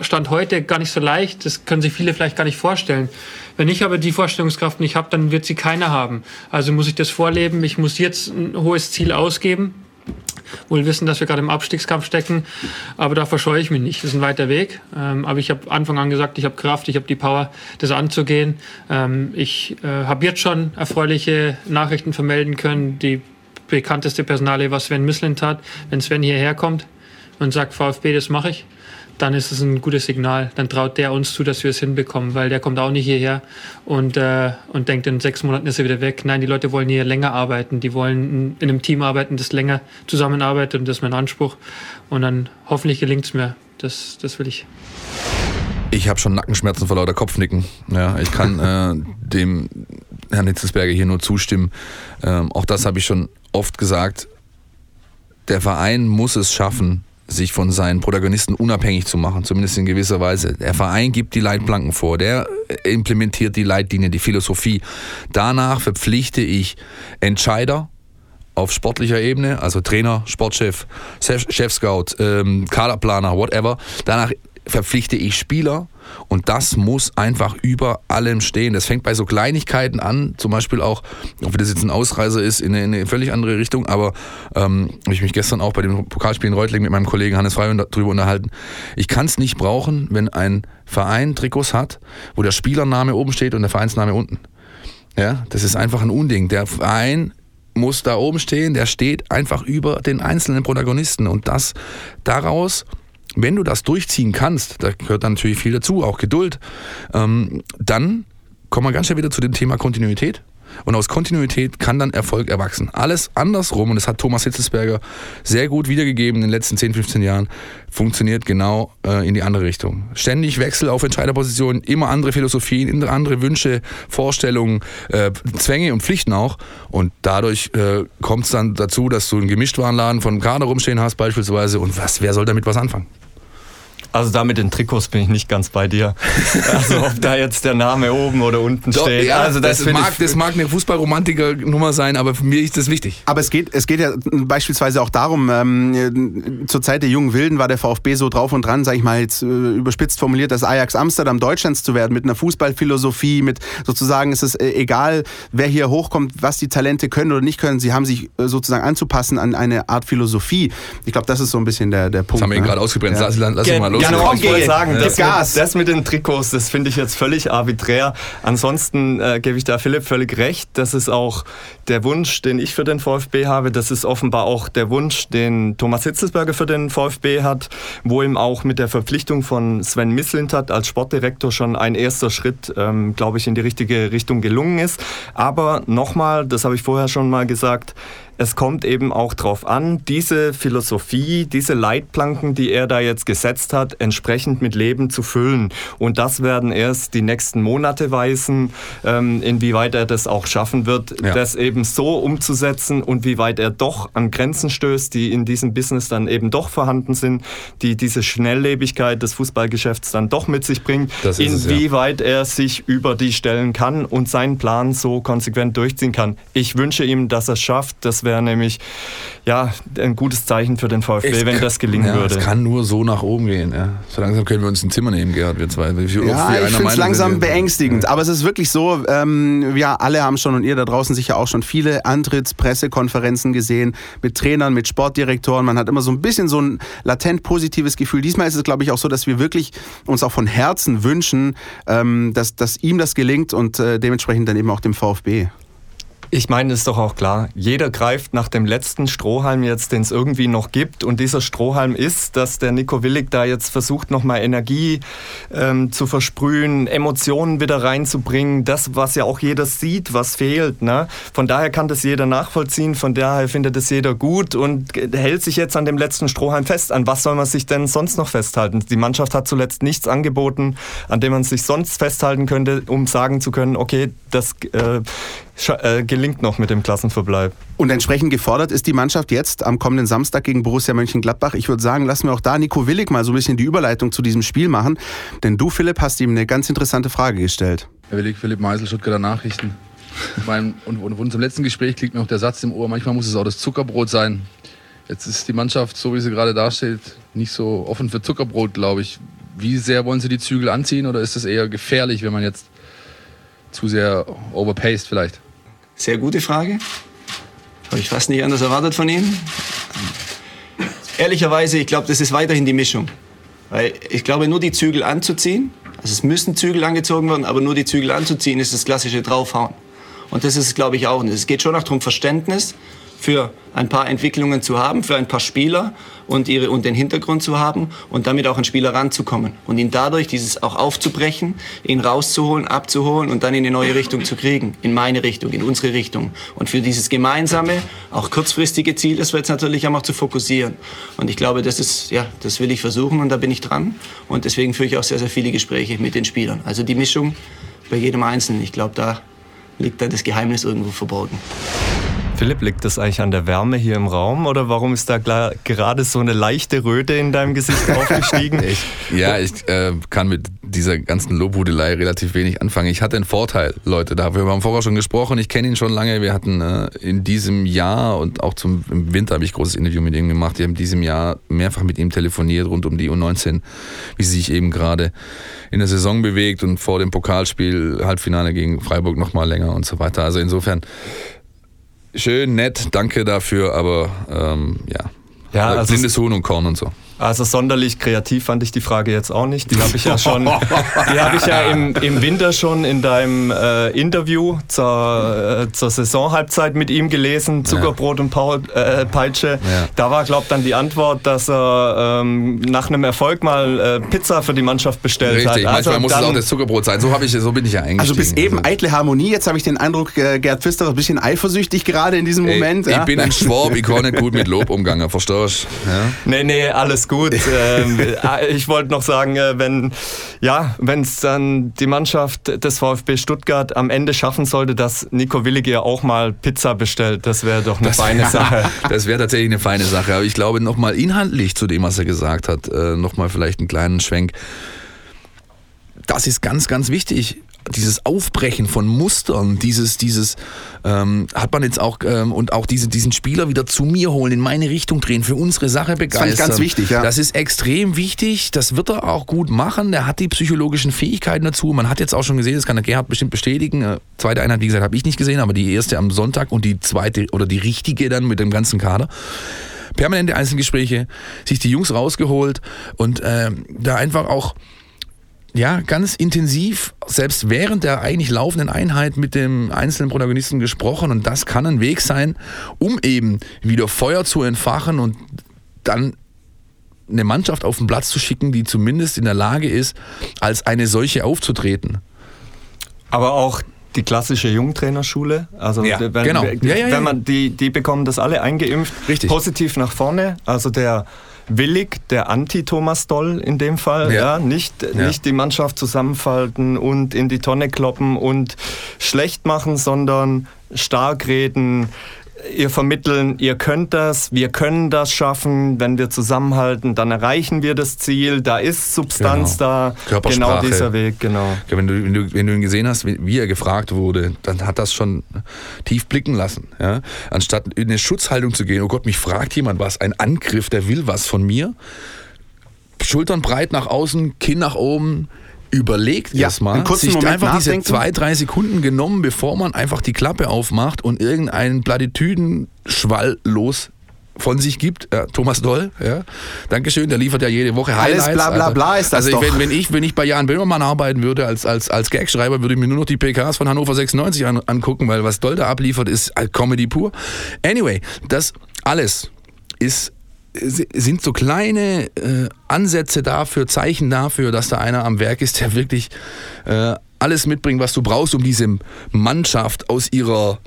Stand heute gar nicht so leicht. Das können sich viele vielleicht gar nicht vorstellen. Wenn ich aber die Vorstellungskraft nicht habe, dann wird sie keiner haben. Also muss ich das vorleben. Ich muss jetzt ein hohes Ziel ausgeben. Wohl wissen, dass wir gerade im Abstiegskampf stecken, aber da verscheue ich mich nicht. Das ist ein weiter Weg. Ähm, aber ich habe Anfang an gesagt, ich habe Kraft, ich habe die Power, das anzugehen. Ähm, ich äh, habe jetzt schon erfreuliche Nachrichten vermelden können. Die bekannteste Personale war Sven Mislint hat. Wenn Sven hierher kommt und sagt, VfB, das mache ich, dann ist es ein gutes Signal. Dann traut der uns zu, dass wir es hinbekommen, weil der kommt auch nicht hierher und, äh, und denkt, in sechs Monaten ist er wieder weg. Nein, die Leute wollen hier länger arbeiten. Die wollen in einem Team arbeiten, das länger zusammenarbeitet und das ist mein Anspruch. Und dann hoffentlich gelingt es mir. Das, das will ich. Ich habe schon Nackenschmerzen vor lauter Kopfnicken. Ja, ich kann äh, dem Herrn Hitzelsberger hier nur zustimmen. Ähm, auch das habe ich schon oft gesagt. Der Verein muss es schaffen, sich von seinen Protagonisten unabhängig zu machen, zumindest in gewisser Weise. Der Verein gibt die Leitplanken vor, der implementiert die Leitlinien, die Philosophie. Danach verpflichte ich Entscheider auf sportlicher Ebene, also Trainer, Sportchef, Chef Scout, ähm, Kaderplaner, whatever. Danach verpflichte ich Spieler und das muss einfach über allem stehen. Das fängt bei so Kleinigkeiten an, zum Beispiel auch, ob das jetzt ein Ausreißer ist in eine, in eine völlig andere Richtung, aber ähm, habe ich mich gestern auch bei dem Pokalspiel in Reutling mit meinem Kollegen Hannes Frey darüber unterhalten. Ich kann es nicht brauchen, wenn ein Verein Trikots hat, wo der Spielername oben steht und der Vereinsname unten. Ja, das ist einfach ein Unding. Der Verein muss da oben stehen, der steht einfach über den einzelnen Protagonisten und das daraus wenn du das durchziehen kannst, da gehört dann natürlich viel dazu, auch Geduld, ähm, dann kommen wir ganz schnell wieder zu dem Thema Kontinuität. Und aus Kontinuität kann dann Erfolg erwachsen. Alles andersrum, und das hat Thomas Hitzelsberger sehr gut wiedergegeben in den letzten 10, 15 Jahren, funktioniert genau äh, in die andere Richtung. Ständig Wechsel auf Entscheiderpositionen, immer andere Philosophien, andere Wünsche, Vorstellungen, äh, Zwänge und Pflichten auch. Und dadurch äh, kommt es dann dazu, dass du einen Gemischtwarenladen von Kader rumstehen hast beispielsweise. Und was, wer soll damit was anfangen? Also da mit den Trikots bin ich nicht ganz bei dir. Also ob da jetzt der Name oben oder unten Doch, steht. Ja, also das, das mag, das mag eine Fußballromantiker-Nummer sein, aber für mich ist das wichtig. Aber es geht, es geht ja beispielsweise auch darum, ähm, zur Zeit der jungen Wilden war der VfB so drauf und dran, sage ich mal jetzt äh, überspitzt formuliert, das Ajax Amsterdam Deutschlands zu werden, mit einer Fußballphilosophie, mit sozusagen ist es äh, egal, wer hier hochkommt, was die Talente können oder nicht können, sie haben sich äh, sozusagen anzupassen an eine Art Philosophie. Ich glaube, das ist so ein bisschen der, der Punkt. Das haben wir ne? gerade ausgebrennt. Ja. Lass, lass Ge mal los. Genau, ich wollte sagen, das mit, das mit, den Trikots, das finde ich jetzt völlig arbiträr. Ansonsten äh, gebe ich da Philipp völlig recht. Das ist auch der Wunsch, den ich für den VfB habe. Das ist offenbar auch der Wunsch, den Thomas Hitzelsberger für den VfB hat, wo ihm auch mit der Verpflichtung von Sven Mislintat als Sportdirektor schon ein erster Schritt, ähm, glaube ich, in die richtige Richtung gelungen ist. Aber nochmal, das habe ich vorher schon mal gesagt, es kommt eben auch darauf an, diese Philosophie, diese Leitplanken, die er da jetzt gesetzt hat, entsprechend mit Leben zu füllen. Und das werden erst die nächsten Monate weisen, ähm, inwieweit er das auch schaffen wird, ja. das eben so umzusetzen und wie weit er doch an Grenzen stößt, die in diesem Business dann eben doch vorhanden sind, die diese Schnelllebigkeit des Fußballgeschäfts dann doch mit sich bringt, inwieweit ja. er sich über die stellen kann und seinen Plan so konsequent durchziehen kann. Ich wünsche ihm, dass er es schafft. Das wäre nämlich ja, ein gutes Zeichen für den VfB, es wenn kann, das gelingen ja, würde. Es kann nur so nach oben gehen. Ja. So langsam können wir uns ein Zimmer nehmen, Gerhard, wir zwei. Wie ja, ich finde es langsam beängstigend. Ja. Aber es ist wirklich so, ähm, wir alle haben schon und ihr da draußen sicher auch schon viele Antrittspressekonferenzen gesehen mit Trainern, mit Sportdirektoren. Man hat immer so ein bisschen so ein latent positives Gefühl. Diesmal ist es, glaube ich, auch so, dass wir wirklich uns auch von Herzen wünschen, ähm, dass, dass ihm das gelingt und äh, dementsprechend dann eben auch dem VfB. Ich meine, ist doch auch klar, jeder greift nach dem letzten Strohhalm jetzt, den es irgendwie noch gibt. Und dieser Strohhalm ist, dass der Nico Willig da jetzt versucht, nochmal Energie ähm, zu versprühen, Emotionen wieder reinzubringen. Das, was ja auch jeder sieht, was fehlt. Ne? Von daher kann das jeder nachvollziehen, von daher findet es jeder gut und hält sich jetzt an dem letzten Strohhalm fest. An was soll man sich denn sonst noch festhalten? Die Mannschaft hat zuletzt nichts angeboten, an dem man sich sonst festhalten könnte, um sagen zu können, okay, das äh, äh, gelingt noch mit dem Klassenverbleib. Und entsprechend gefordert ist die Mannschaft jetzt am kommenden Samstag gegen Borussia Mönchengladbach. Ich würde sagen, lassen wir auch da Nico Willig mal so ein bisschen die Überleitung zu diesem Spiel machen. Denn du, Philipp, hast ihm eine ganz interessante Frage gestellt. Herr Willig, Philipp Meisel, Stuttgarter Nachrichten. Mein, und, und, und zum letzten Gespräch klingt mir auch der Satz im Ohr, manchmal muss es auch das Zuckerbrot sein. Jetzt ist die Mannschaft, so wie sie gerade dasteht, nicht so offen für Zuckerbrot, glaube ich. Wie sehr wollen Sie die Zügel anziehen oder ist es eher gefährlich, wenn man jetzt zu sehr overpaced vielleicht? Sehr gute Frage. Habe ich fast nicht anders erwartet von Ihnen. Ehrlicherweise, ich glaube, das ist weiterhin die Mischung. Weil ich glaube, nur die Zügel anzuziehen, also es müssen Zügel angezogen werden, aber nur die Zügel anzuziehen, ist das klassische Draufhauen. Und das ist, glaube ich, auch. Und es geht schon auch darum, Verständnis für ein paar Entwicklungen zu haben, für ein paar Spieler und, ihre, und den Hintergrund zu haben und damit auch an Spieler ranzukommen und ihn dadurch dieses auch aufzubrechen, ihn rauszuholen, abzuholen und dann in eine neue Richtung zu kriegen, in meine Richtung, in unsere Richtung und für dieses gemeinsame, auch kurzfristige Ziel, das wir jetzt natürlich auch zu fokussieren. Und ich glaube, das ist, ja, das will ich versuchen und da bin ich dran und deswegen führe ich auch sehr, sehr viele Gespräche mit den Spielern. Also die Mischung bei jedem Einzelnen, ich glaube, da liegt da das Geheimnis irgendwo verborgen. Philipp, liegt das eigentlich an der Wärme hier im Raum oder warum ist da gerade so eine leichte Röte in deinem Gesicht aufgestiegen? ich, ja, ich äh, kann mit dieser ganzen Lobhudelei relativ wenig anfangen. Ich hatte einen Vorteil, Leute, da wir haben vorher schon gesprochen, ich kenne ihn schon lange. Wir hatten äh, in diesem Jahr und auch zum, im Winter habe ich ein großes Interview mit ihm gemacht. Wir haben in diesem Jahr mehrfach mit ihm telefoniert rund um die U19, wie sie sich eben gerade in der Saison bewegt und vor dem Pokalspiel, Halbfinale gegen Freiburg nochmal länger und so weiter. Also insofern schön, nett, danke dafür, aber ähm, ja. Ja, also blindes Huhn und Korn und so. Also sonderlich kreativ fand ich die Frage jetzt auch nicht. Die habe ich ja schon, die habe ich ja im, im Winter schon in deinem äh, Interview zur, äh, zur Saisonhalbzeit mit ihm gelesen, Zuckerbrot ja. und Paul, äh, Peitsche. Ja. Da war, glaube ich, dann die Antwort, dass er ähm, nach einem Erfolg mal äh, Pizza für die Mannschaft bestellt Richtig, hat. Richtig, also manchmal muss es auch das Zuckerbrot sein. So, ich, so bin ich ja eingestiegen. Also bis eben also. eitle Harmonie. Jetzt habe ich den Eindruck, äh, Gerd Pfister ist ein bisschen eifersüchtig gerade in diesem Ey, Moment. Ich ja? bin ein Schwab, ich kann nicht gut mit Lob umgangen, verstehst du? Ja? Nee, nee, alles gut. Ähm, äh, ich wollte noch sagen, äh, wenn ja, wenn es dann die Mannschaft des VfB Stuttgart am Ende schaffen sollte, dass Nico Williger auch mal Pizza bestellt, das wäre doch eine das, feine Sache. das wäre tatsächlich eine feine Sache. Aber ich glaube, nochmal inhaltlich zu dem, was er gesagt hat, äh, nochmal vielleicht einen kleinen Schwenk. Das ist ganz, ganz wichtig dieses Aufbrechen von Mustern, dieses, dieses ähm, hat man jetzt auch ähm, und auch diese, diesen Spieler wieder zu mir holen, in meine Richtung drehen, für unsere Sache begeistern. Das ist ganz wichtig, ja. Das ist extrem wichtig. Das wird er auch gut machen. Der hat die psychologischen Fähigkeiten dazu. Man hat jetzt auch schon gesehen, das kann der Gerhard bestimmt bestätigen. Äh, zweite Einheit, wie gesagt, habe ich nicht gesehen, aber die erste am Sonntag und die zweite oder die richtige dann mit dem ganzen Kader permanente Einzelgespräche, sich die Jungs rausgeholt und äh, da einfach auch ja, ganz intensiv, selbst während der eigentlich laufenden Einheit mit dem einzelnen Protagonisten gesprochen. Und das kann ein Weg sein, um eben wieder Feuer zu entfachen und dann eine Mannschaft auf den Platz zu schicken, die zumindest in der Lage ist, als eine solche aufzutreten. Aber auch die klassische Jungtrainerschule. Also ja, wenn, genau. ja, ja, wenn man die, die bekommen das alle eingeimpft, Richtig. positiv nach vorne. Also der Willig, der Anti-Thomas Doll in dem Fall, ja, ja nicht, ja. nicht die Mannschaft zusammenfalten und in die Tonne kloppen und schlecht machen, sondern stark reden, ihr vermitteln, ihr könnt das, wir können das schaffen, wenn wir zusammenhalten, dann erreichen wir das Ziel, da ist Substanz genau. da, genau dieser Weg, genau. Wenn du, wenn, du, wenn du ihn gesehen hast, wie er gefragt wurde, dann hat das schon tief blicken lassen. Ja? Anstatt in eine Schutzhaltung zu gehen, oh Gott, mich fragt jemand was, ein Angriff, der will was von mir, Schultern breit nach außen, Kinn nach oben, überlegt ja, erstmal, sich Moment einfach nachdenken. diese zwei, drei Sekunden genommen, bevor man einfach die Klappe aufmacht und irgendeinen Plattitüdenschwall los von sich gibt. Ja, Thomas Doll, ja. Dankeschön, der liefert ja jede Woche Highlights. Alles bla bla bla ist das Also doch. Wenn, wenn, ich, wenn ich bei Jan Böhmermann arbeiten würde als, als, als Gagschreiber, würde ich mir nur noch die PKs von Hannover 96 an, angucken, weil was Doll da abliefert, ist Comedy pur. Anyway, das alles ist sind so kleine äh, Ansätze dafür, Zeichen dafür, dass da einer am Werk ist, der wirklich äh, alles mitbringt, was du brauchst, um diese Mannschaft aus ihrer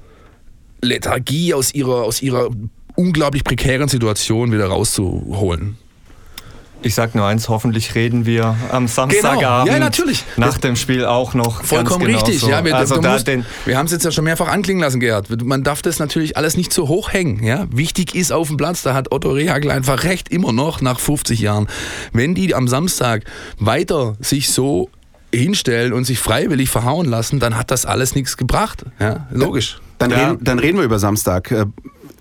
Lethargie, aus ihrer, aus ihrer unglaublich prekären Situation wieder rauszuholen. Ich sag nur eins, hoffentlich reden wir am Samstagabend genau. ja, natürlich. nach das dem Spiel auch noch. Vollkommen richtig. Ja, wir, also musst, wir haben es jetzt ja schon mehrfach anklingen lassen, Gerhard. Man darf das natürlich alles nicht so hoch hängen. Ja? Wichtig ist auf dem Platz, da hat Otto Rehagel einfach recht, immer noch nach 50 Jahren. Wenn die am Samstag weiter sich so hinstellen und sich freiwillig verhauen lassen, dann hat das alles nichts gebracht. Ja, logisch. Dann, ja. Reden, dann reden wir über Samstag. Äh,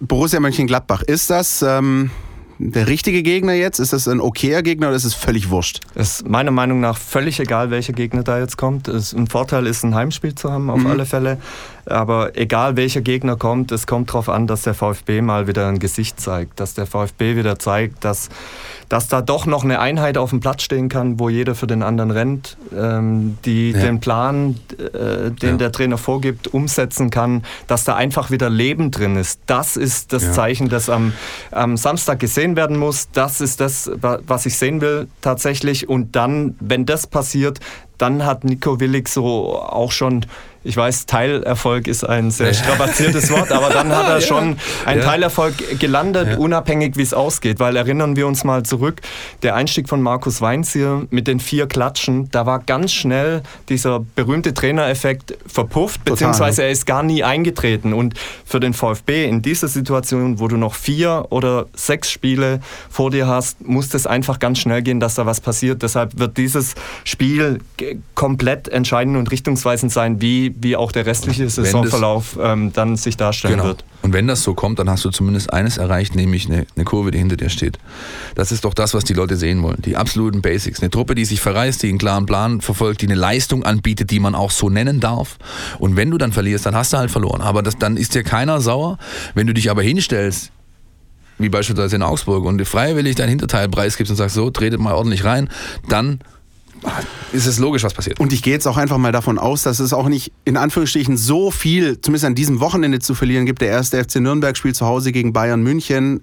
Borussia Mönchengladbach, ist das ähm, der richtige Gegner jetzt? Ist das ein okayer Gegner oder ist es völlig wurscht? Es ist meiner Meinung nach völlig egal, welcher Gegner da jetzt kommt. Es, ein Vorteil ist, ein Heimspiel zu haben, auf mhm. alle Fälle. Aber egal welcher Gegner kommt, es kommt darauf an, dass der VfB mal wieder ein Gesicht zeigt. Dass der VfB wieder zeigt, dass, dass da doch noch eine Einheit auf dem Platz stehen kann, wo jeder für den anderen rennt, ähm, die ja. den Plan, äh, den ja. der Trainer vorgibt, umsetzen kann, dass da einfach wieder Leben drin ist. Das ist das ja. Zeichen, das am, am Samstag gesehen werden muss. Das ist das, was ich sehen will tatsächlich. Und dann, wenn das passiert, dann hat Nico Willig so auch schon ich weiß, Teilerfolg ist ein sehr strapaziertes Wort, aber dann hat er schon einen ja. Teilerfolg gelandet, ja. unabhängig wie es ausgeht. Weil erinnern wir uns mal zurück, der Einstieg von Markus Weinz hier mit den vier Klatschen, da war ganz schnell dieser berühmte Trainereffekt verpufft, Total. beziehungsweise er ist gar nie eingetreten. Und für den VfB in dieser Situation, wo du noch vier oder sechs Spiele vor dir hast, muss es einfach ganz schnell gehen, dass da was passiert. Deshalb wird dieses Spiel komplett entscheidend und richtungsweisend sein, wie wie auch der restliche Saisonverlauf ähm, dann sich darstellen genau. wird. Und wenn das so kommt, dann hast du zumindest eines erreicht, nämlich eine, eine, Kurve, die hinter dir steht. Das ist doch das, was die Leute sehen wollen. Die absoluten Basics. Eine Truppe, die sich verreist, die einen klaren Plan verfolgt, die eine Leistung anbietet, die man auch so nennen darf. Und wenn du dann verlierst, dann hast du halt verloren. Aber das, dann ist dir keiner sauer. Wenn du dich aber hinstellst, wie beispielsweise in Augsburg, und freiwillig dein Hinterteil preisgibst und sagst, so, tretet mal ordentlich rein, dann ist es logisch, was passiert. Und ich gehe jetzt auch einfach mal davon aus, dass es auch nicht in Anführungsstrichen so viel, zumindest an diesem Wochenende zu verlieren gibt. Der erste FC Nürnberg spielt zu Hause gegen Bayern München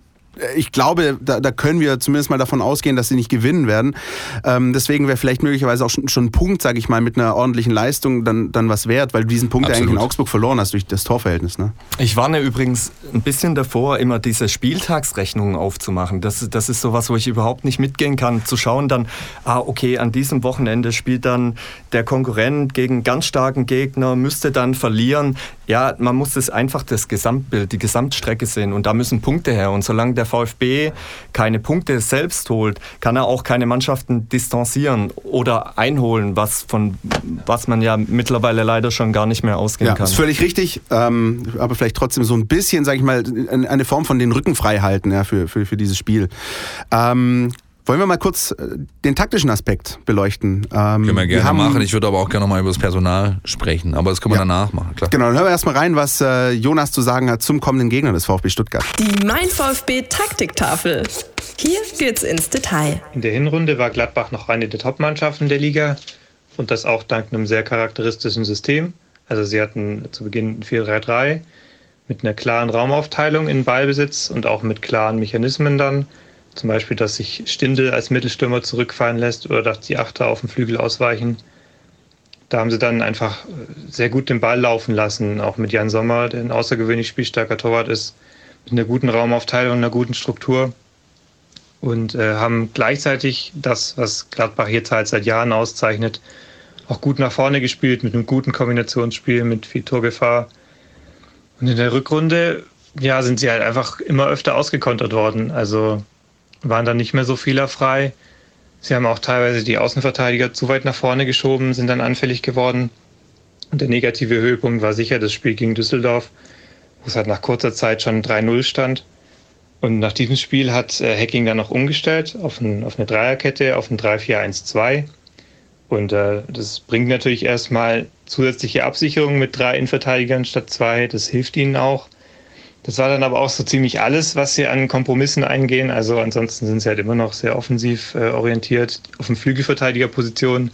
ich glaube, da, da, können wir zumindest mal davon ausgehen, dass sie nicht gewinnen werden. Ähm, deswegen wäre vielleicht möglicherweise auch schon, schon ein Punkt, sage ich mal, mit einer ordentlichen Leistung dann, dann was wert, weil du diesen Punkt Absolut. eigentlich in Augsburg verloren hast durch das Torverhältnis. Ne? Ich warne übrigens ein bisschen davor, immer diese Spieltagsrechnungen aufzumachen. Das, das ist sowas, wo ich überhaupt nicht mitgehen kann. Zu schauen dann, ah, okay, an diesem Wochenende spielt dann der Konkurrent gegen ganz starken Gegner, müsste dann verlieren. Ja, man muss das einfach das Gesamtbild, die Gesamtstrecke sehen und da müssen Punkte her. Und solange der VfB keine Punkte selbst holt, kann er auch keine Mannschaften distanzieren oder einholen, was von was man ja mittlerweile leider schon gar nicht mehr ausgehen ja, kann. Ist völlig richtig, ähm, aber vielleicht trotzdem so ein bisschen, sage ich mal, eine Form von den Rücken frei halten ja, für, für, für dieses Spiel. Ähm, wollen wir mal kurz äh, den taktischen Aspekt beleuchten? Ähm, können wir gerne wir machen. Ich würde aber auch gerne mal über das Personal sprechen. Aber das können wir ja. danach machen, klar. Genau, dann hören wir erstmal rein, was äh, Jonas zu sagen hat zum kommenden Gegner des VfB Stuttgart. Die Mein VfB Taktiktafel. Hier geht's ins Detail. In der Hinrunde war Gladbach noch eine der Top-Mannschaften der Liga und das auch dank einem sehr charakteristischen System. Also sie hatten zu Beginn 4-3-3 mit einer klaren Raumaufteilung in Ballbesitz und auch mit klaren Mechanismen dann zum Beispiel, dass sich Stindel als Mittelstürmer zurückfallen lässt oder dass die Achter auf den Flügel ausweichen. Da haben sie dann einfach sehr gut den Ball laufen lassen, auch mit Jan Sommer, der ein außergewöhnlich spielstarker Torwart ist, mit einer guten Raumaufteilung, einer guten Struktur. Und äh, haben gleichzeitig das, was Gladbach jetzt halt seit Jahren auszeichnet, auch gut nach vorne gespielt, mit einem guten Kombinationsspiel, mit viel Torgefahr. Und in der Rückrunde, ja, sind sie halt einfach immer öfter ausgekontert worden. Also waren dann nicht mehr so fehlerfrei. Sie haben auch teilweise die Außenverteidiger zu weit nach vorne geschoben, sind dann anfällig geworden. Und der negative Höhepunkt war sicher das Spiel gegen Düsseldorf, wo es halt nach kurzer Zeit schon 3-0 stand. Und nach diesem Spiel hat äh, Hacking dann noch umgestellt auf, ein, auf eine Dreierkette, auf ein 3-4-1-2. Und äh, das bringt natürlich erstmal zusätzliche Absicherung mit drei Innenverteidigern statt zwei. Das hilft ihnen auch. Das war dann aber auch so ziemlich alles, was sie an Kompromissen eingehen. Also ansonsten sind sie halt immer noch sehr offensiv äh, orientiert. Auf den Flügelverteidigerposition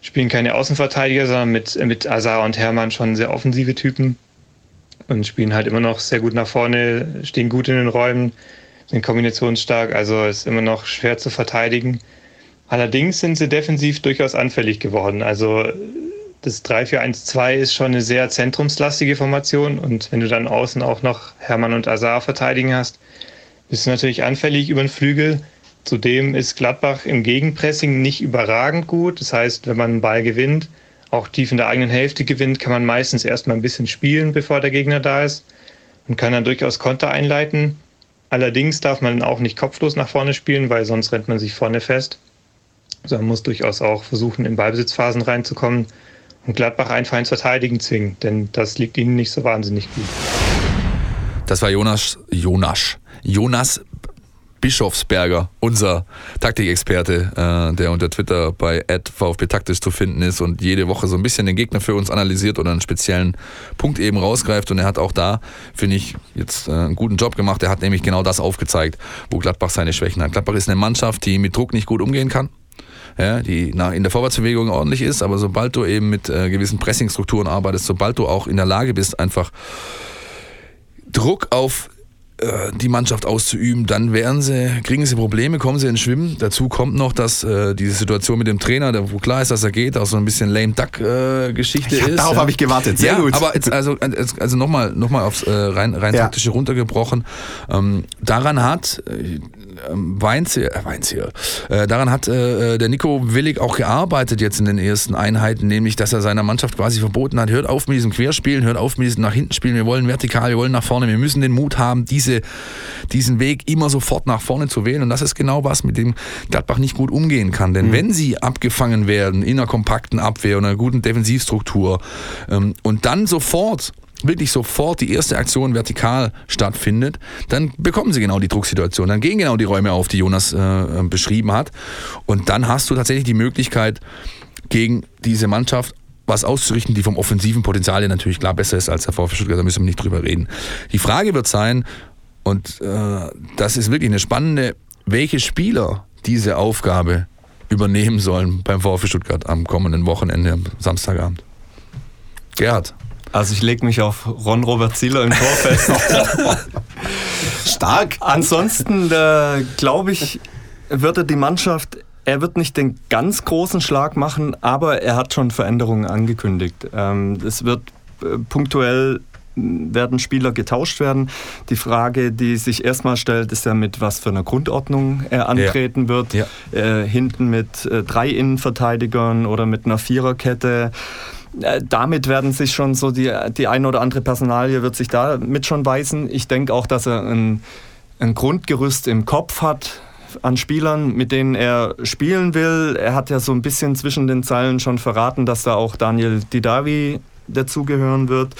spielen keine Außenverteidiger, sondern mit, mit Azar und Hermann schon sehr offensive Typen und spielen halt immer noch sehr gut nach vorne, stehen gut in den Räumen, sind kombinationsstark, also ist immer noch schwer zu verteidigen. Allerdings sind sie defensiv durchaus anfällig geworden. Also das 3-4-1-2 ist schon eine sehr zentrumslastige Formation und wenn du dann außen auch noch Hermann und Azar verteidigen hast, bist du natürlich anfällig über den Flügel. Zudem ist Gladbach im Gegenpressing nicht überragend gut. Das heißt, wenn man einen Ball gewinnt, auch tief in der eigenen Hälfte gewinnt, kann man meistens erstmal ein bisschen spielen, bevor der Gegner da ist und kann dann durchaus Konter einleiten. Allerdings darf man auch nicht kopflos nach vorne spielen, weil sonst rennt man sich vorne fest. Also man muss durchaus auch versuchen, in Ballbesitzphasen reinzukommen Gladbach einfach ins Verteidigen zwingen, denn das liegt ihnen nicht so wahnsinnig gut. Das war Jonas, Jonas, Jonas Bischofsberger, unser Taktikexperte, äh, der unter Twitter bei VfB Taktisch zu finden ist und jede Woche so ein bisschen den Gegner für uns analysiert oder einen speziellen Punkt eben rausgreift. Und er hat auch da, finde ich, jetzt äh, einen guten Job gemacht. Er hat nämlich genau das aufgezeigt, wo Gladbach seine Schwächen hat. Gladbach ist eine Mannschaft, die mit Druck nicht gut umgehen kann ja, die nach, in der Vorwärtsbewegung ordentlich ist, aber sobald du eben mit äh, gewissen Pressingstrukturen arbeitest, sobald du auch in der Lage bist, einfach Druck auf äh, die Mannschaft auszuüben, dann werden sie, kriegen sie Probleme, kommen sie ins Schwimmen. Dazu kommt noch, dass äh, diese Situation mit dem Trainer, der, wo klar ist, dass er geht, auch so ein bisschen lame duck äh, Geschichte ja, ist. Darauf ja. habe ich gewartet. Sehr ja, gut. Aber jetzt, also, also nochmal noch mal aufs äh, rein, rein taktische runtergebrochen. Ähm, daran hat äh, Weinziel, äh, Weinziel, äh, daran hat äh, der Nico Willig auch gearbeitet jetzt in den ersten Einheiten, nämlich, dass er seiner Mannschaft quasi verboten hat, hört auf mit diesem Querspielen, hört auf mit diesem nach hinten spielen, wir wollen vertikal, wir wollen nach vorne, wir müssen den Mut haben, diese, diesen Weg immer sofort nach vorne zu wählen. Und das ist genau was, mit dem Gladbach nicht gut umgehen kann, denn wenn sie abgefangen werden in einer kompakten Abwehr und einer guten Defensivstruktur ähm, und dann sofort wirklich sofort die erste Aktion vertikal stattfindet, dann bekommen sie genau die Drucksituation, dann gehen genau die Räume auf, die Jonas äh, beschrieben hat. Und dann hast du tatsächlich die Möglichkeit, gegen diese Mannschaft was auszurichten, die vom offensiven Potenzial her natürlich klar besser ist als der VfB Stuttgart, da müssen wir nicht drüber reden. Die Frage wird sein, und äh, das ist wirklich eine spannende, welche Spieler diese Aufgabe übernehmen sollen beim VfB Stuttgart am kommenden Wochenende, am Samstagabend. Gerhard. Also ich lege mich auf Ron-Robert Zieler im Tor fest. Stark. Ansonsten äh, glaube ich, wird er die Mannschaft, er wird nicht den ganz großen Schlag machen, aber er hat schon Veränderungen angekündigt. Ähm, es wird äh, punktuell werden Spieler getauscht werden. Die Frage, die sich erstmal stellt, ist ja mit was für einer Grundordnung er antreten wird. Ja. Äh, hinten mit äh, drei Innenverteidigern oder mit einer Viererkette. Äh, damit werden sich schon so die, die eine oder andere Personalie wird sich da mit schon weisen. Ich denke auch, dass er ein, ein Grundgerüst im Kopf hat an Spielern, mit denen er spielen will. Er hat ja so ein bisschen zwischen den Zeilen schon verraten, dass da auch Daniel Didavi dazugehören wird.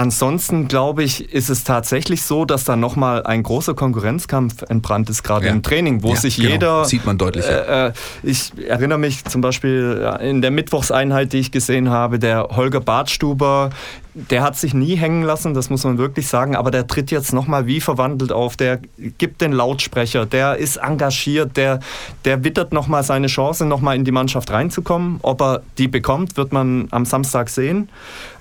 Ansonsten glaube ich, ist es tatsächlich so, dass da nochmal ein großer Konkurrenzkampf entbrannt ist, gerade Ja. im Training, wo Ja, sich genau. jeder. Sieht man deutlich. Äh, äh, ich erinnere mich zum Beispiel äh, in der Mittwochseinheit, die ich gesehen habe, der Holger Bartstuber, der hat sich nie hängen lassen, das muss man wirklich sagen, aber der tritt jetzt nochmal wie verwandelt auf, der gibt den Lautsprecher, der ist engagiert, der, der wittert nochmal seine Chance, nochmal in die Mannschaft reinzukommen. Ob er die bekommt, wird man am Samstag sehen.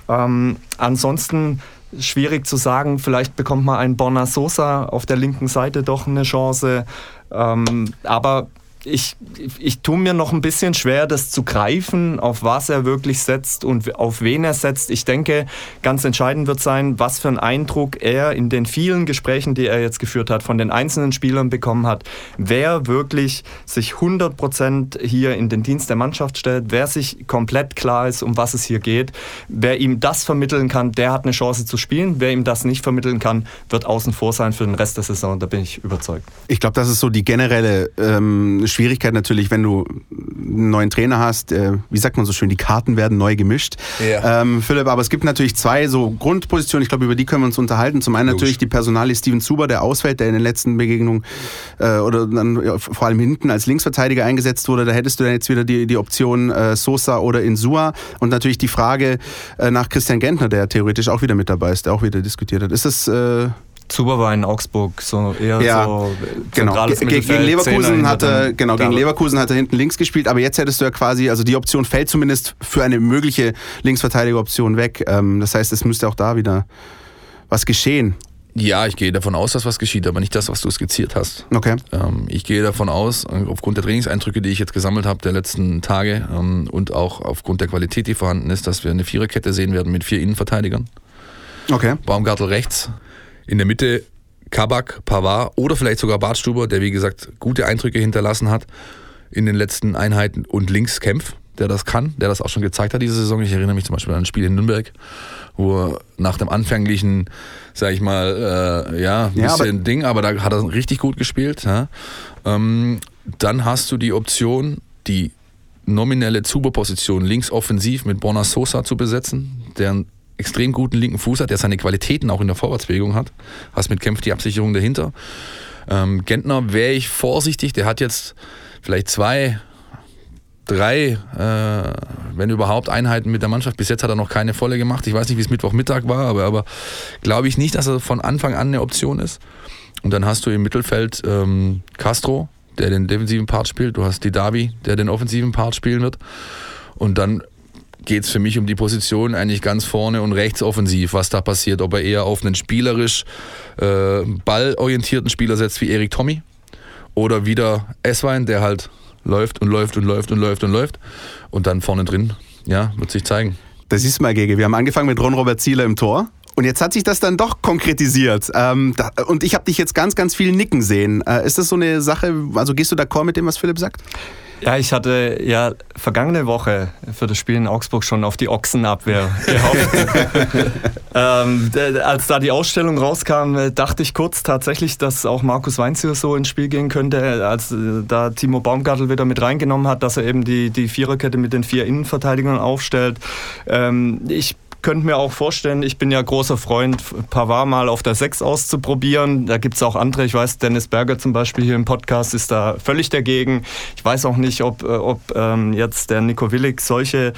Ähm, ansonsten schwierig zu sagen, vielleicht bekommt man einen Borna Sosa auf der linken Seite doch eine Chance. Ähm, aber ich, ich tue mir noch ein bisschen schwer, das zu greifen, auf was er wirklich setzt und auf wen er setzt. Ich denke, ganz entscheidend wird sein, was für einen Eindruck er in den vielen Gesprächen, die er jetzt geführt hat, von den einzelnen Spielern bekommen hat. Wer wirklich sich 100% hier in den Dienst der Mannschaft stellt, wer sich komplett klar ist, um was es hier geht. Wer ihm das vermitteln kann, der hat eine Chance zu spielen. Wer ihm das nicht vermitteln kann, wird außen vor sein für den Rest der Saison. Da bin ich überzeugt. Ich glaube, das ist so die generelle ähm, Schwierigkeit natürlich, wenn du einen neuen Trainer hast. Äh, wie sagt man so schön, die Karten werden neu gemischt. Ja. Ähm, Philipp, aber es gibt natürlich zwei so Grundpositionen, ich glaube, über die können wir uns unterhalten. Zum einen Logisch. natürlich die Personalie Steven Zuber, der ausfällt, der in den letzten Begegnungen äh, oder dann ja, vor allem hinten als Linksverteidiger eingesetzt wurde. Da hättest du dann jetzt wieder die, die Option äh, Sosa oder Insua. Und natürlich die Frage äh, nach Christian Gentner, der theoretisch auch wieder mit dabei ist, der auch wieder diskutiert hat. Ist das... Zuber war in Augsburg so eher Ja, so Genau. gegen Mittelfeld, Leverkusen Zehner hat er, hinter genau, gegen Leverkusen hat er hinten links gespielt, aber jetzt hättest du ja quasi, also die Option fällt zumindest für eine mögliche Linksverteidigeroption weg. Ähm, das heißt, es müsste auch da wieder was geschehen. Ja, ich gehe davon aus, dass was geschieht, aber nicht das, was du skizziert hast. Okay. Ähm, ich gehe davon aus, aufgrund der Trainingseindrücke, die ich jetzt gesammelt habe der letzten Tage ähm, und auch aufgrund der Qualität, die vorhanden ist, dass wir eine Viererkette sehen werden mit vier Innenverteidigern. Okay. Baumgartel rechts, in der Mitte Kabak, Pavard oder vielleicht sogar Bartstuber, der wie gesagt gute Eindrücke hinterlassen hat in den letzten Einheiten und links Kempf, der das kann, der das auch schon gezeigt hat diese Saison. Ich erinnere mich zum Beispiel an ein Spiel in Nürnberg, wo er nach dem anfänglichen, sag ich mal, äh, ja, ein Ja, bisschen Ding, aber da hat er richtig gut gespielt. Ja. Ähm, dann hast du die Option, die nominelle Zuberposition links offensiv mit Borna Sosa zu besetzen, der extrem guten linken Fuß hat, der seine Qualitäten auch in der Vorwärtsbewegung hat. Hast mit Kempf die Absicherung dahinter. Ähm, Gentner wäre ich vorsichtig, der hat jetzt vielleicht zwei, drei, äh, wenn überhaupt, Einheiten mit der Mannschaft. Bis jetzt hat er noch keine volle gemacht. Ich weiß nicht, wie es Mittwochmittag war, aber, aber glaube ich nicht, dass er von Anfang an eine Option ist. Und dann hast du im Mittelfeld ähm, Castro, der den defensiven Part spielt. Du hast die Davi, der den offensiven Part spielen wird. Und dann geht es für mich um die Position eigentlich ganz vorne und rechts offensiv, was da passiert. Ob er eher auf einen spielerisch äh, ballorientierten Spieler setzt wie Erik Tommy oder wieder Esswein, der halt läuft und läuft und läuft und läuft und läuft und dann vorne drin, ja, wird sich zeigen. Das ist mal, Gege. Wir haben angefangen mit Ron-Robert Zieler im Tor. Und jetzt hat sich das dann doch konkretisiert. Ähm, und ich habe dich jetzt ganz, ganz viel nicken sehen. Äh, ist das so eine Sache, also gehst du d'accord mit dem, was Philipp sagt? Ja, ich hatte ja vergangene Woche für das Spiel in Augsburg schon auf die Ochsenabwehr gehofft. ähm, als da die Ausstellung rauskam, äh, dachte ich kurz tatsächlich, dass auch Markus Weinzier so ins Spiel gehen könnte, als äh, da Timo Baumgartel wieder mit reingenommen hat, dass er eben die, die Viererkette mit den vier Innenverteidigern aufstellt. Ähm, ich könnte mir auch vorstellen, ich bin ja großer Freund, Pavard mal auf der 6 auszuprobieren. Da gibt es auch andere. Ich weiß, Dennis Berger zum Beispiel hier im Podcast ist da völlig dagegen. Ich weiß auch nicht, ob, äh, ob ähm, jetzt der Nico Willig solche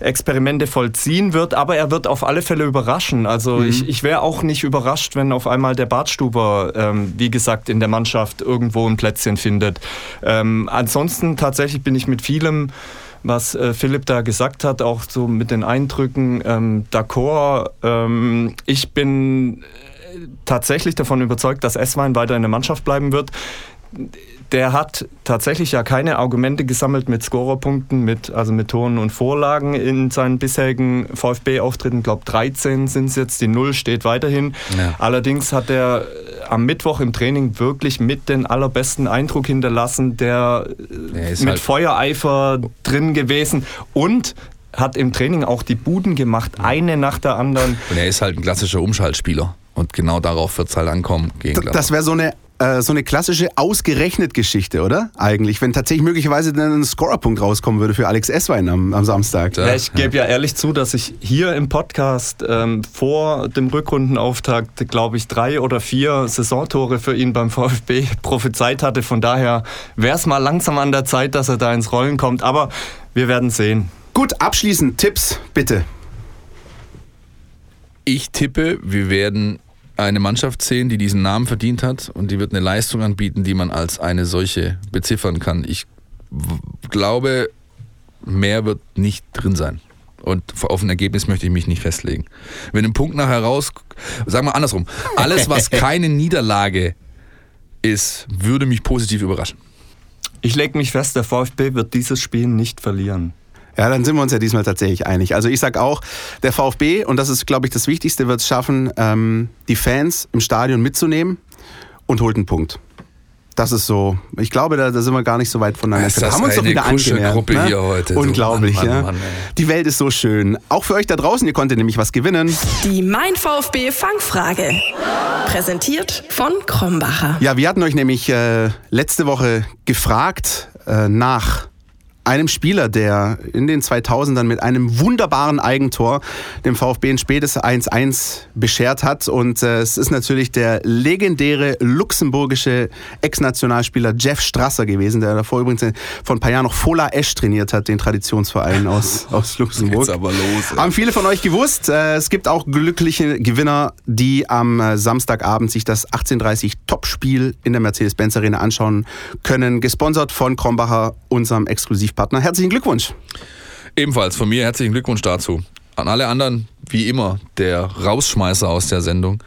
Experimente vollziehen wird, aber er wird auf alle Fälle überraschen. Also mhm. ich, ich wäre auch nicht überrascht, wenn auf einmal der Bartstuber, ähm, wie gesagt, in der Mannschaft irgendwo ein Plätzchen findet. Ähm, ansonsten tatsächlich bin ich mit vielem was äh, Philipp da gesagt hat, auch so mit den Eindrücken ähm, d'accord. Ähm, ich bin äh, tatsächlich davon überzeugt, dass Esswein weiter in der Mannschaft bleiben wird der hat tatsächlich ja keine Argumente gesammelt mit Scorerpunkten, mit, also mit Toren und Vorlagen in seinen bisherigen VfB-Auftritten. Ich glaube, 13 sind es jetzt, die Null steht weiterhin. Ja. Allerdings hat er am Mittwoch im Training wirklich mit den allerbesten Eindruck hinterlassen, der mit halt Feuereifer drin gewesen und hat im Training auch die Buden gemacht, eine nach der anderen. Und er ist halt ein klassischer Umschaltspieler. Und genau darauf wird es halt ankommen. Gegen das wäre so eine äh, so eine klassische ausgerechnet Geschichte, oder? Eigentlich, wenn tatsächlich möglicherweise dann ein Scorerpunkt rauskommen würde für Alex Esswein am, am Samstag. Ja, ich gebe ja ehrlich zu, dass ich hier im Podcast ähm, vor dem Rückrundenauftakt, glaube ich, drei oder vier Saisontore für ihn beim VfB prophezeit hatte. Von daher wäre es mal langsam an der Zeit, dass er da ins Rollen kommt. Aber wir werden sehen. Gut, abschließend Tipps, bitte. Ich tippe, wir werden eine Mannschaft sehen, die diesen Namen verdient hat und die wird eine Leistung anbieten, die man als eine solche beziffern kann. Ich glaube, mehr wird nicht drin sein. Und auf ein Ergebnis möchte ich mich nicht festlegen. Wenn ein Punkt nachher raus, sagen wir andersrum, alles, was keine Niederlage ist, würde mich positiv überraschen. Ich lege mich fest, der VfB wird dieses Spiel nicht verlieren. Ja, dann sind wir uns ja diesmal tatsächlich einig. Also ich sage auch, der VfB, und das ist, glaube ich, das Wichtigste, wird es schaffen, ähm, die Fans im Stadion mitzunehmen und holt einen Punkt. Das ist so, ich glaube, da, da sind wir gar nicht so weit voneinander. Das ist haben uns doch wieder angenähert. Gruppe ne? hier heute. Unglaublich, Mann, Mann, ja. Mann, die Welt ist so schön. Auch für euch da draußen, ihr konntet nämlich was gewinnen. Die Mein VfB Fangfrage. Präsentiert von Krombacher. Ja, wir hatten euch nämlich äh, letzte Woche gefragt äh, nach einem Spieler, der in den 2000ern mit einem wunderbaren Eigentor dem VfB ein spätes 1-1 beschert hat. Und äh, es ist natürlich der legendäre luxemburgische Ex-Nationalspieler Jeff Strasser gewesen, der davor übrigens vor ein paar Jahren noch Fola Esch trainiert hat, den Traditionsverein aus, aus Luxemburg. Jetzt aber los. Ey. Haben viele von euch gewusst. Äh, es gibt auch glückliche Gewinner, die am äh, Samstagabend sich das 1830 Topspiel in der Mercedes-Benz Arena anschauen können. Gesponsert von Krombacher, unserem Exklusiv Gesprächspartner. Herzlichen Glückwunsch. Ebenfalls von mir herzlichen Glückwunsch dazu. An alle anderen, wie immer, der Rausschmeißer aus der Sendung.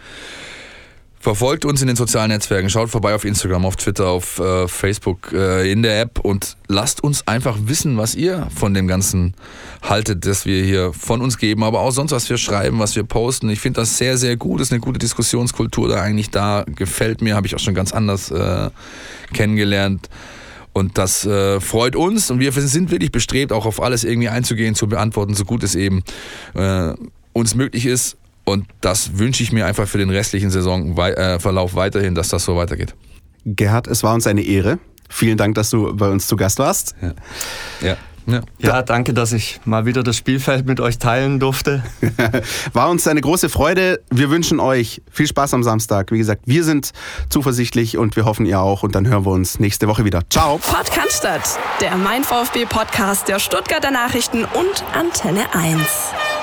Verfolgt uns in den sozialen Netzwerken, schaut vorbei auf Instagram, auf Twitter, auf äh, Facebook, äh, in der App und lasst uns einfach wissen, was ihr von dem Ganzen haltet, das wir hier von uns geben, aber auch sonst, was wir schreiben, was wir posten. Ich finde das sehr, sehr gut. Ist eine gute Diskussionskultur da eigentlich da. Gefällt mir, habe ich auch schon ganz anders äh, kennengelernt. Und das äh, freut uns und wir sind wirklich bestrebt, auch auf alles irgendwie einzugehen, zu beantworten, so gut es eben äh, uns möglich ist. Und das wünsche ich mir einfach für den restlichen Saisonverlauf äh, weiterhin, dass das so weitergeht. Gerhard, es war uns eine Ehre. Vielen Dank, dass du bei uns zu Gast warst. Ja. ja. Ja. ja, danke, dass ich mal wieder das Spielfeld mit euch teilen durfte. War uns eine große Freude. Wir wünschen euch viel Spaß am Samstag. Wie gesagt, wir sind zuversichtlich und wir hoffen ihr auch. Und dann hören wir uns nächste Woche wieder. Ciao. Podcast, der Mein VfB Podcast der Stuttgarter Nachrichten und Antenne 1.